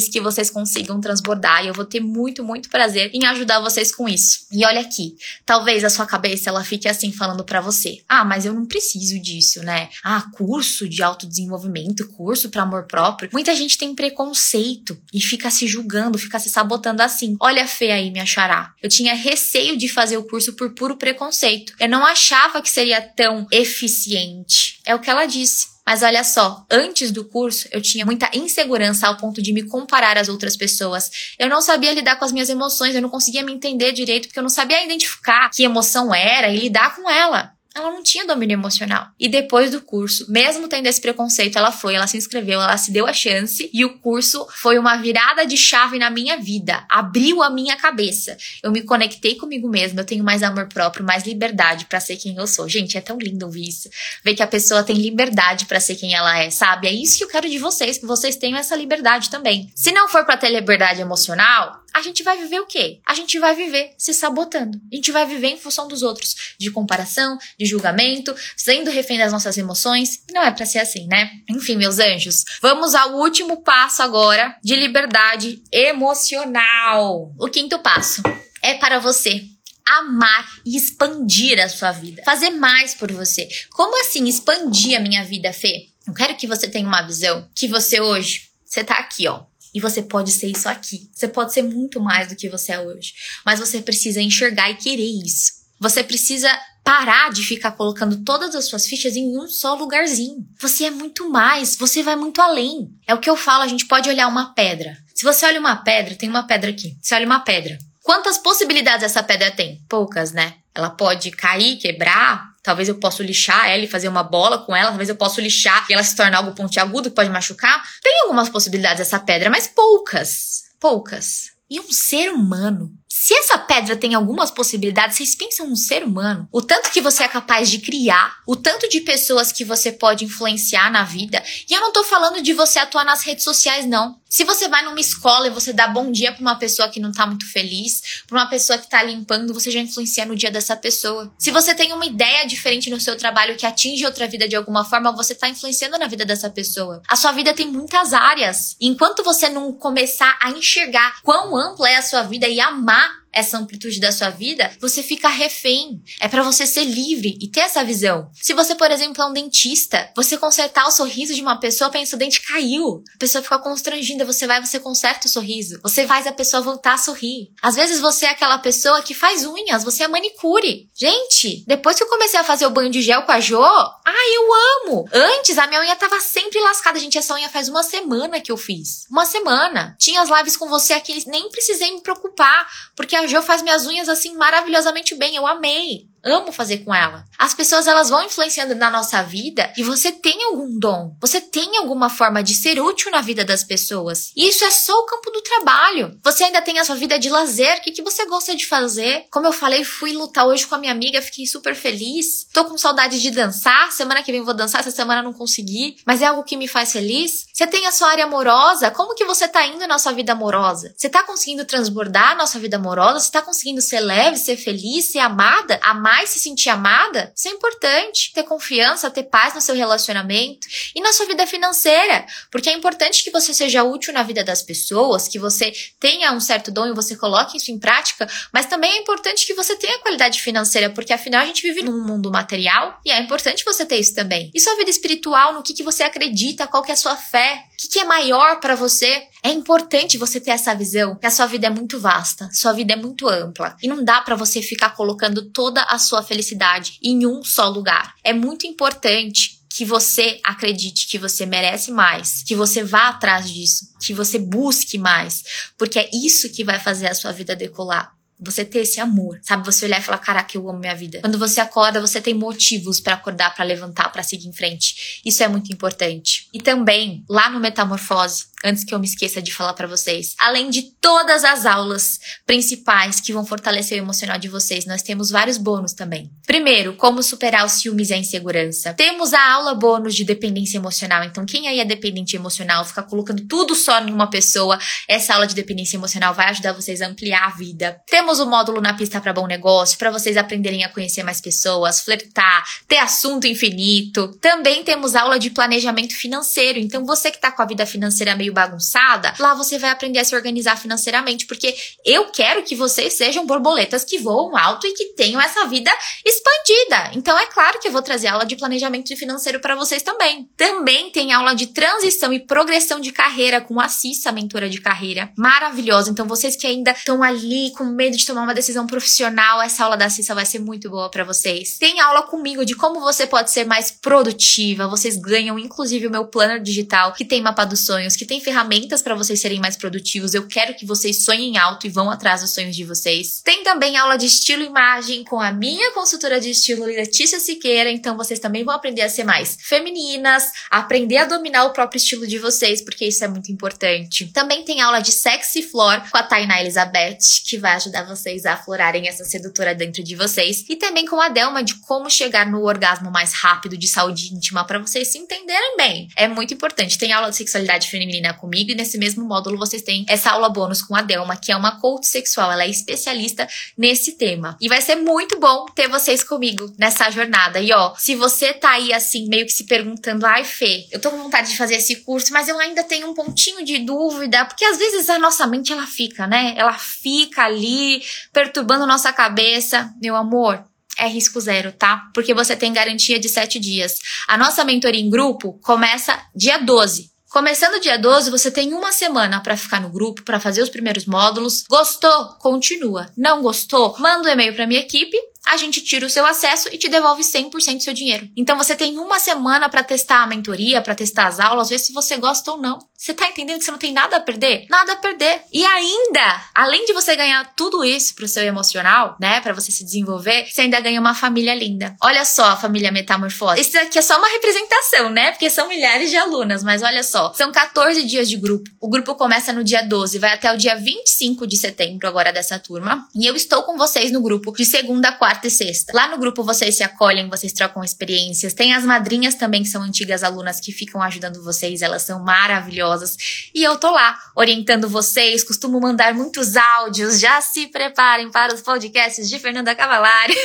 que vocês consigam transbordar. E eu vou ter muito, muito prazer em ajudar vocês com isso. E olha aqui, talvez a sua cabeça ela fique assim falando para você: "Ah, mas eu não preciso disso, né? Ah, curso de autodesenvolvimento, curso para amor próprio. Muita gente tem preconceito e fica se julgando, fica se sabotando assim. Olha a aí, minha xará. Eu tinha receio de fazer o curso por puro preconceito. Eu não achava que seria tão eficiente. É o que ela disse. Mas olha só, antes do curso eu tinha muita insegurança ao ponto de me comparar às outras pessoas. Eu não sabia lidar com as minhas emoções, eu não conseguia me entender direito porque eu não sabia identificar que emoção era e lidar com ela ela não tinha domínio emocional. E depois do curso, mesmo tendo esse preconceito, ela foi, ela se inscreveu, ela se deu a chance e o curso foi uma virada de chave na minha vida, abriu a minha cabeça. Eu me conectei comigo mesma, eu tenho mais amor próprio, mais liberdade para ser quem eu sou. Gente, é tão lindo ouvir isso. Ver que a pessoa tem liberdade para ser quem ela é, sabe? É isso que eu quero de vocês, que vocês tenham essa liberdade também. Se não for para ter liberdade emocional, a gente vai viver o quê? A gente vai viver se sabotando. A gente vai viver em função dos outros, de comparação, de julgamento, sendo refém das nossas emoções. Não é para ser assim, né? Enfim, meus anjos, vamos ao último passo agora de liberdade emocional. O quinto passo é para você amar e expandir a sua vida, fazer mais por você. Como assim expandir a minha vida, Fê? Eu quero que você tenha uma visão que você hoje, você tá aqui, ó, e você pode ser isso aqui. Você pode ser muito mais do que você é hoje. Mas você precisa enxergar e querer isso. Você precisa parar de ficar colocando todas as suas fichas em um só lugarzinho. Você é muito mais, você vai muito além. É o que eu falo, a gente pode olhar uma pedra. Se você olha uma pedra, tem uma pedra aqui. Você olha uma pedra. Quantas possibilidades essa pedra tem? Poucas, né? Ela pode cair, quebrar, Talvez eu possa lixar ela e fazer uma bola com ela. Talvez eu possa lixar e ela se tornar algo pontiagudo que pode machucar. Tem algumas possibilidades essa pedra, mas poucas. Poucas. E um ser humano se essa pedra tem algumas possibilidades, vocês pensam no ser humano, o tanto que você é capaz de criar, o tanto de pessoas que você pode influenciar na vida. E eu não tô falando de você atuar nas redes sociais, não. Se você vai numa escola e você dá bom dia pra uma pessoa que não tá muito feliz, pra uma pessoa que tá limpando, você já influencia no dia dessa pessoa. Se você tem uma ideia diferente no seu trabalho que atinge outra vida de alguma forma, você tá influenciando na vida dessa pessoa. A sua vida tem muitas áreas. Enquanto você não começar a enxergar quão ampla é a sua vida e amar essa amplitude da sua vida, você fica refém. É para você ser livre e ter essa visão. Se você, por exemplo, é um dentista, você consertar o sorriso de uma pessoa, pensa, o dente caiu. A pessoa fica constrangida, você vai, você conserta o sorriso. Você faz a pessoa voltar a sorrir. Às vezes você é aquela pessoa que faz unhas, você é manicure. Gente, depois que eu comecei a fazer o banho de gel com a Jo, ai, eu amo. Antes a minha unha tava sempre lascada, gente, essa unha faz uma semana que eu fiz. Uma semana. Tinha as lives com você aqui, nem precisei me preocupar, porque a Jo faz minhas unhas assim maravilhosamente bem, eu amei. Amo fazer com ela. As pessoas elas vão influenciando na nossa vida e você tem algum dom, você tem alguma forma de ser útil na vida das pessoas. E isso é só o campo do trabalho. Você ainda tem a sua vida de lazer, o que, que você gosta de fazer? Como eu falei, fui lutar hoje com a minha amiga, fiquei super feliz. Tô com saudade de dançar, semana que vem vou dançar, essa semana não consegui, mas é algo que me faz feliz. Você tem a sua área amorosa, como que você tá indo na sua vida amorosa? Você tá conseguindo transbordar na sua vida amorosa? Você tá conseguindo ser leve, ser feliz, ser amada? Amar mais se sentir amada, isso é importante. Ter confiança, ter paz no seu relacionamento e na sua vida financeira. Porque é importante que você seja útil na vida das pessoas, que você tenha um certo dom e você coloque isso em prática, mas também é importante que você tenha qualidade financeira, porque afinal a gente vive num mundo material e é importante você ter isso também. E sua vida espiritual, no que, que você acredita, qual que é a sua fé, que, que é maior para você. É importante você ter essa visão que a sua vida é muito vasta, sua vida é muito ampla e não dá para você ficar colocando toda a sua felicidade em um só lugar. É muito importante que você acredite que você merece mais, que você vá atrás disso, que você busque mais, porque é isso que vai fazer a sua vida decolar. Você ter esse amor, sabe? Você olhar e falar, caraca, eu amo minha vida. Quando você acorda, você tem motivos para acordar, para levantar, para seguir em frente. Isso é muito importante. E também, lá no Metamorfose, antes que eu me esqueça de falar para vocês. Além de todas as aulas principais que vão fortalecer o emocional de vocês, nós temos vários bônus também. Primeiro, como superar os ciúmes e a insegurança. Temos a aula bônus de dependência emocional. Então, quem aí é dependente emocional, fica colocando tudo só em uma pessoa, essa aula de dependência emocional vai ajudar vocês a ampliar a vida. Temos o módulo na pista para bom negócio, para vocês aprenderem a conhecer mais pessoas, flertar, ter assunto infinito. Também temos aula de planejamento financeiro. Então, você que tá com a vida financeira meio meio bagunçada, lá você vai aprender a se organizar financeiramente, porque eu quero que vocês sejam borboletas que voam alto e que tenham essa vida expandida. Então é claro que eu vou trazer aula de planejamento financeiro para vocês também. Também tem aula de transição e progressão de carreira com a Cissa, mentora de carreira, maravilhosa. Então vocês que ainda estão ali com medo de tomar uma decisão profissional, essa aula da Cissa vai ser muito boa para vocês. Tem aula comigo de como você pode ser mais produtiva. Vocês ganham inclusive o meu planner digital que tem mapa dos sonhos, que tem ferramentas para vocês serem mais produtivos. Eu quero que vocês sonhem alto e vão atrás dos sonhos de vocês. Tem também aula de estilo e imagem com a minha consultora de estilo Letícia Siqueira, então vocês também vão aprender a ser mais femininas, aprender a dominar o próprio estilo de vocês, porque isso é muito importante. Também tem aula de sexy flor com a Tainá Elizabeth, que vai ajudar vocês a aflorarem essa sedutora dentro de vocês, e também com a Delma de como chegar no orgasmo mais rápido de saúde íntima para vocês se entenderem bem. É muito importante. Tem aula de sexualidade feminina comigo e nesse mesmo módulo vocês têm essa aula bônus com a Delma, que é uma coach sexual, ela é especialista nesse tema. E vai ser muito bom ter vocês comigo nessa jornada. E ó, se você tá aí assim, meio que se perguntando, ai Fê, eu tô com vontade de fazer esse curso, mas eu ainda tenho um pontinho de dúvida, porque às vezes a nossa mente ela fica, né? Ela fica ali perturbando nossa cabeça. Meu amor, é risco zero, tá? Porque você tem garantia de sete dias. A nossa mentoria em grupo começa dia 12. Começando dia 12, você tem uma semana para ficar no grupo, para fazer os primeiros módulos. Gostou? Continua. Não gostou? Manda um e-mail para minha equipe a gente tira o seu acesso e te devolve 100% do seu dinheiro. Então você tem uma semana para testar a mentoria, para testar as aulas, ver se você gosta ou não. Você tá entendendo que você não tem nada a perder? Nada a perder. E ainda, além de você ganhar tudo isso pro seu emocional, né, para você se desenvolver, você ainda ganha uma família linda. Olha só a família Metamorfose. Isso aqui é só uma representação, né? Porque são milhares de alunas, mas olha só, são 14 dias de grupo. O grupo começa no dia 12, vai até o dia 25 de setembro agora dessa turma, e eu estou com vocês no grupo de segunda a quarta quarta e sexta. Lá no grupo vocês se acolhem, vocês trocam experiências. Tem as madrinhas também, que são antigas alunas que ficam ajudando vocês, elas são maravilhosas. E eu tô lá, orientando vocês, costumo mandar muitos áudios. Já se preparem para os podcasts de Fernanda Cavalari,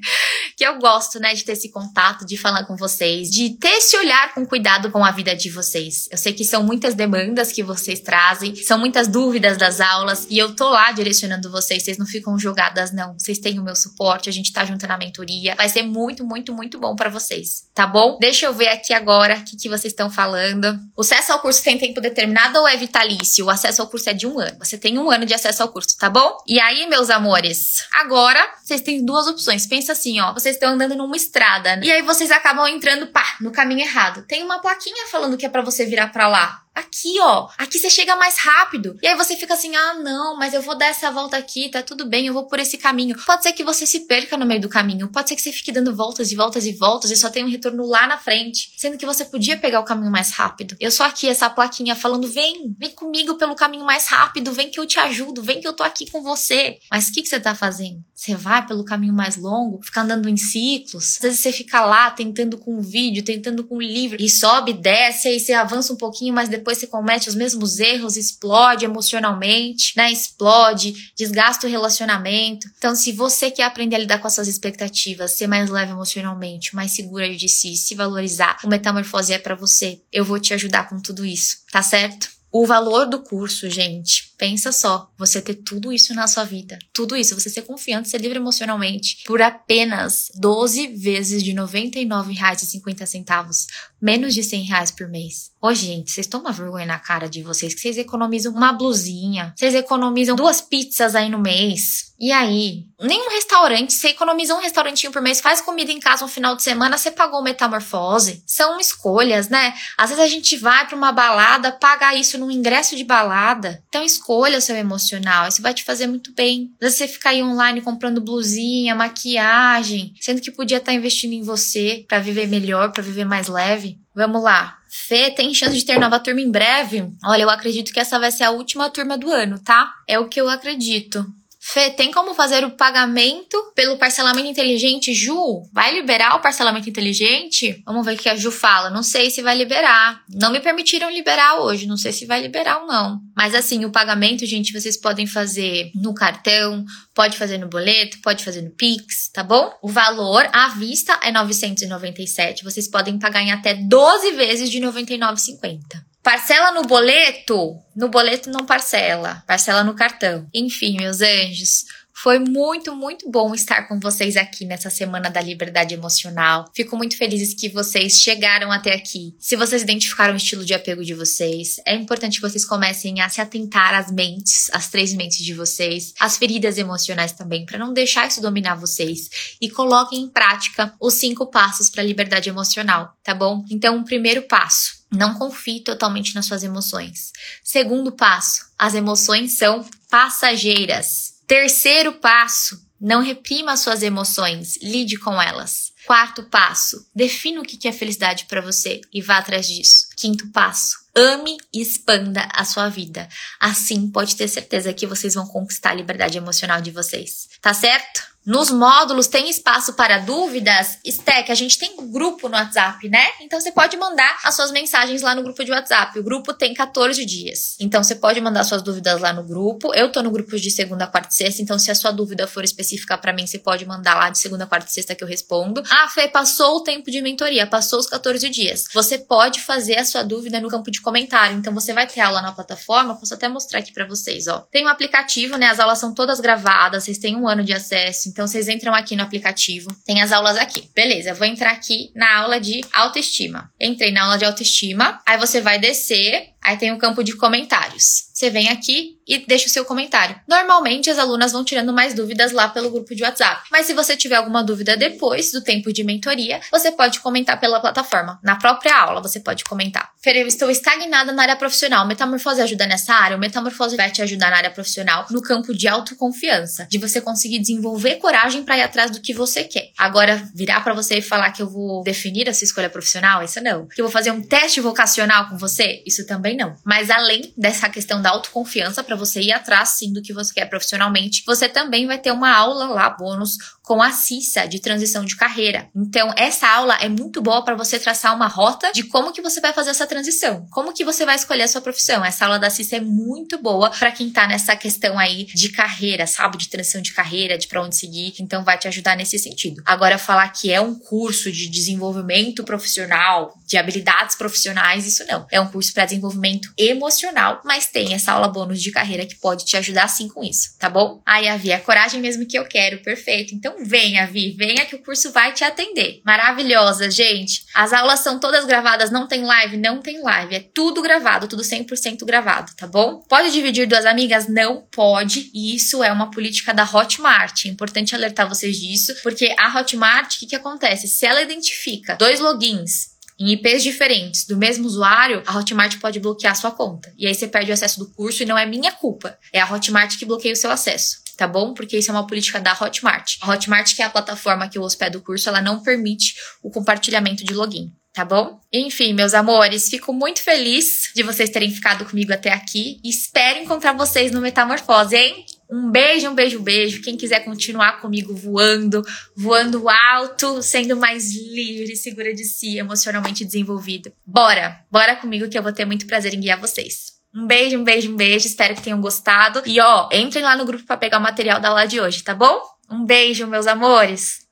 que eu gosto, né, de ter esse contato, de falar com vocês, de ter esse olhar com cuidado com a vida de vocês. Eu sei que são muitas demandas que vocês trazem, são muitas dúvidas das aulas, e eu tô lá direcionando vocês, vocês não ficam jogadas, não. Vocês têm o meu suporte, gente tá junto na mentoria. Vai ser muito, muito, muito bom para vocês, tá bom? Deixa eu ver aqui agora o que, que vocês estão falando. O acesso ao curso tem tempo determinado ou é vitalício? O acesso ao curso é de um ano. Você tem um ano de acesso ao curso, tá bom? E aí, meus amores, agora vocês têm duas opções. Pensa assim, ó. Vocês estão andando numa estrada, né? E aí vocês acabam entrando, pá, no caminho errado. Tem uma plaquinha falando que é para você virar para lá. Aqui, ó. Aqui você chega mais rápido. E aí você fica assim: ah, não, mas eu vou dar essa volta aqui, tá tudo bem, eu vou por esse caminho. Pode ser que você se perca no meio do caminho. Pode ser que você fique dando voltas e voltas e voltas e só tenha um retorno lá na frente. Sendo que você podia pegar o caminho mais rápido. Eu sou aqui, essa plaquinha falando: vem, vem comigo pelo caminho mais rápido, vem que eu te ajudo, vem que eu tô aqui com você. Mas o que, que você tá fazendo? Você vai pelo caminho mais longo, fica andando em ciclos. Às vezes você fica lá tentando com um vídeo, tentando com um livro, e sobe, desce, aí você avança um pouquinho, mas depois você comete os mesmos erros, explode emocionalmente, né? Explode, desgasta o relacionamento. Então, se você quer aprender a lidar com as suas expectativas, ser mais leve emocionalmente, mais segura de si, se valorizar, o Metamorfose é para você. Eu vou te ajudar com tudo isso, tá certo? O valor do curso, gente, pensa só, você ter tudo isso na sua vida, tudo isso, você ser confiante, ser livre emocionalmente, por apenas 12 vezes de R$ 99,50, menos de 100 reais por mês. Ô, gente, vocês tomam vergonha na cara de vocês, que vocês economizam uma blusinha, vocês economizam duas pizzas aí no mês, e aí, nenhum restaurante, você economiza um restaurantinho por mês, faz comida em casa um final de semana, você pagou metamorfose. São escolhas, né? Às vezes a gente vai para uma balada, paga isso num ingresso de balada. Então escolha o seu emocional, isso vai te fazer muito bem. Às vezes você fica aí online comprando blusinha, maquiagem, sendo que podia estar tá investindo em você para viver melhor, para viver mais leve. Vamos lá. Fê, tem chance de ter nova turma em breve? Olha, eu acredito que essa vai ser a última turma do ano, tá? É o que eu acredito. Fê, tem como fazer o pagamento pelo parcelamento inteligente? Ju, vai liberar o parcelamento inteligente? Vamos ver o que a Ju fala. Não sei se vai liberar. Não me permitiram liberar hoje. Não sei se vai liberar ou não. Mas assim, o pagamento, gente, vocês podem fazer no cartão, pode fazer no boleto, pode fazer no Pix, tá bom? O valor à vista é 997. Vocês podem pagar em até 12 vezes de 99,50. Parcela no boleto? No boleto não parcela, parcela no cartão. Enfim, meus anjos, foi muito, muito bom estar com vocês aqui nessa semana da liberdade emocional. Fico muito feliz que vocês chegaram até aqui. Se vocês identificaram o estilo de apego de vocês, é importante que vocês comecem a se atentar às mentes, às três mentes de vocês, às feridas emocionais também, para não deixar isso dominar vocês e coloquem em prática os cinco passos para a liberdade emocional, tá bom? Então, o primeiro passo não confie totalmente nas suas emoções. Segundo passo, as emoções são passageiras. Terceiro passo, não reprima suas emoções, lide com elas. Quarto passo, defina o que é felicidade para você e vá atrás disso. Quinto passo, ame e expanda a sua vida. Assim, pode ter certeza que vocês vão conquistar a liberdade emocional de vocês. Tá certo? Nos módulos tem espaço para dúvidas? Stack, a gente tem grupo no WhatsApp, né? Então você pode mandar as suas mensagens lá no grupo de WhatsApp. O grupo tem 14 dias. Então você pode mandar suas dúvidas lá no grupo. Eu tô no grupo de segunda, quarta e sexta, então se a sua dúvida for específica para mim, você pode mandar lá de segunda, quarta e sexta que eu respondo. Ah, Fê, passou o tempo de mentoria, passou os 14 dias. Você pode fazer a sua dúvida no campo de comentário. Então você vai ter aula na plataforma, posso até mostrar aqui para vocês, ó. Tem um aplicativo, né? As aulas são todas gravadas, vocês têm um ano de acesso. Então vocês entram aqui no aplicativo, tem as aulas aqui. Beleza, vou entrar aqui na aula de autoestima. Entrei na aula de autoestima, aí você vai descer, aí tem o campo de comentários. Você vem aqui e deixa o seu comentário. Normalmente as alunas vão tirando mais dúvidas lá pelo grupo de WhatsApp. Mas se você tiver alguma dúvida depois do tempo de mentoria, você pode comentar pela plataforma. Na própria aula você pode comentar. Fer, eu estou estagnada na área profissional. Metamorfose ajuda nessa área? O Metamorfose vai te ajudar na área profissional no campo de autoconfiança, de você conseguir desenvolver coragem para ir atrás do que você quer. Agora, virar para você e falar que eu vou definir a sua escolha profissional, isso não. Que eu vou fazer um teste vocacional com você, isso também não. Mas além dessa questão da autoconfiança para você ir atrás sim do que você quer profissionalmente, você também vai ter uma aula lá bônus com a CISA de transição de carreira. Então, essa aula é muito boa para você traçar uma rota de como que você vai fazer essa transição, como que você vai escolher a sua profissão. Essa aula da CISA é muito boa para quem tá nessa questão aí de carreira, sabe, de transição de carreira, de para onde seguir. Então, vai te ajudar nesse sentido. Agora, falar que é um curso de desenvolvimento profissional, de habilidades profissionais, isso não. É um curso para desenvolvimento emocional, mas tem essa aula bônus de carreira que pode te ajudar sim com isso, tá bom? Aí, a Via, a coragem mesmo que eu quero, perfeito. Então, então venha, Vi, venha que o curso vai te atender. Maravilhosa, gente. As aulas são todas gravadas, não tem live? Não tem live. É tudo gravado, tudo 100% gravado, tá bom? Pode dividir duas amigas? Não pode. E isso é uma política da Hotmart. É importante alertar vocês disso, porque a Hotmart, o que, que acontece? Se ela identifica dois logins em IPs diferentes do mesmo usuário, a Hotmart pode bloquear sua conta. E aí você perde o acesso do curso e não é minha culpa. É a Hotmart que bloqueia o seu acesso tá bom? Porque isso é uma política da Hotmart. A Hotmart, que é a plataforma que eu hospedo o curso, ela não permite o compartilhamento de login tá bom? Enfim, meus amores, fico muito feliz de vocês terem ficado comigo até aqui. Espero encontrar vocês no Metamorfose, hein? Um beijo, um beijo, um beijo. Quem quiser continuar comigo voando, voando alto, sendo mais livre, segura de si, emocionalmente desenvolvido. Bora! Bora comigo que eu vou ter muito prazer em guiar vocês. Um beijo, um beijo, um beijo. Espero que tenham gostado. E ó, entrem lá no grupo para pegar o material da aula de hoje, tá bom? Um beijo, meus amores!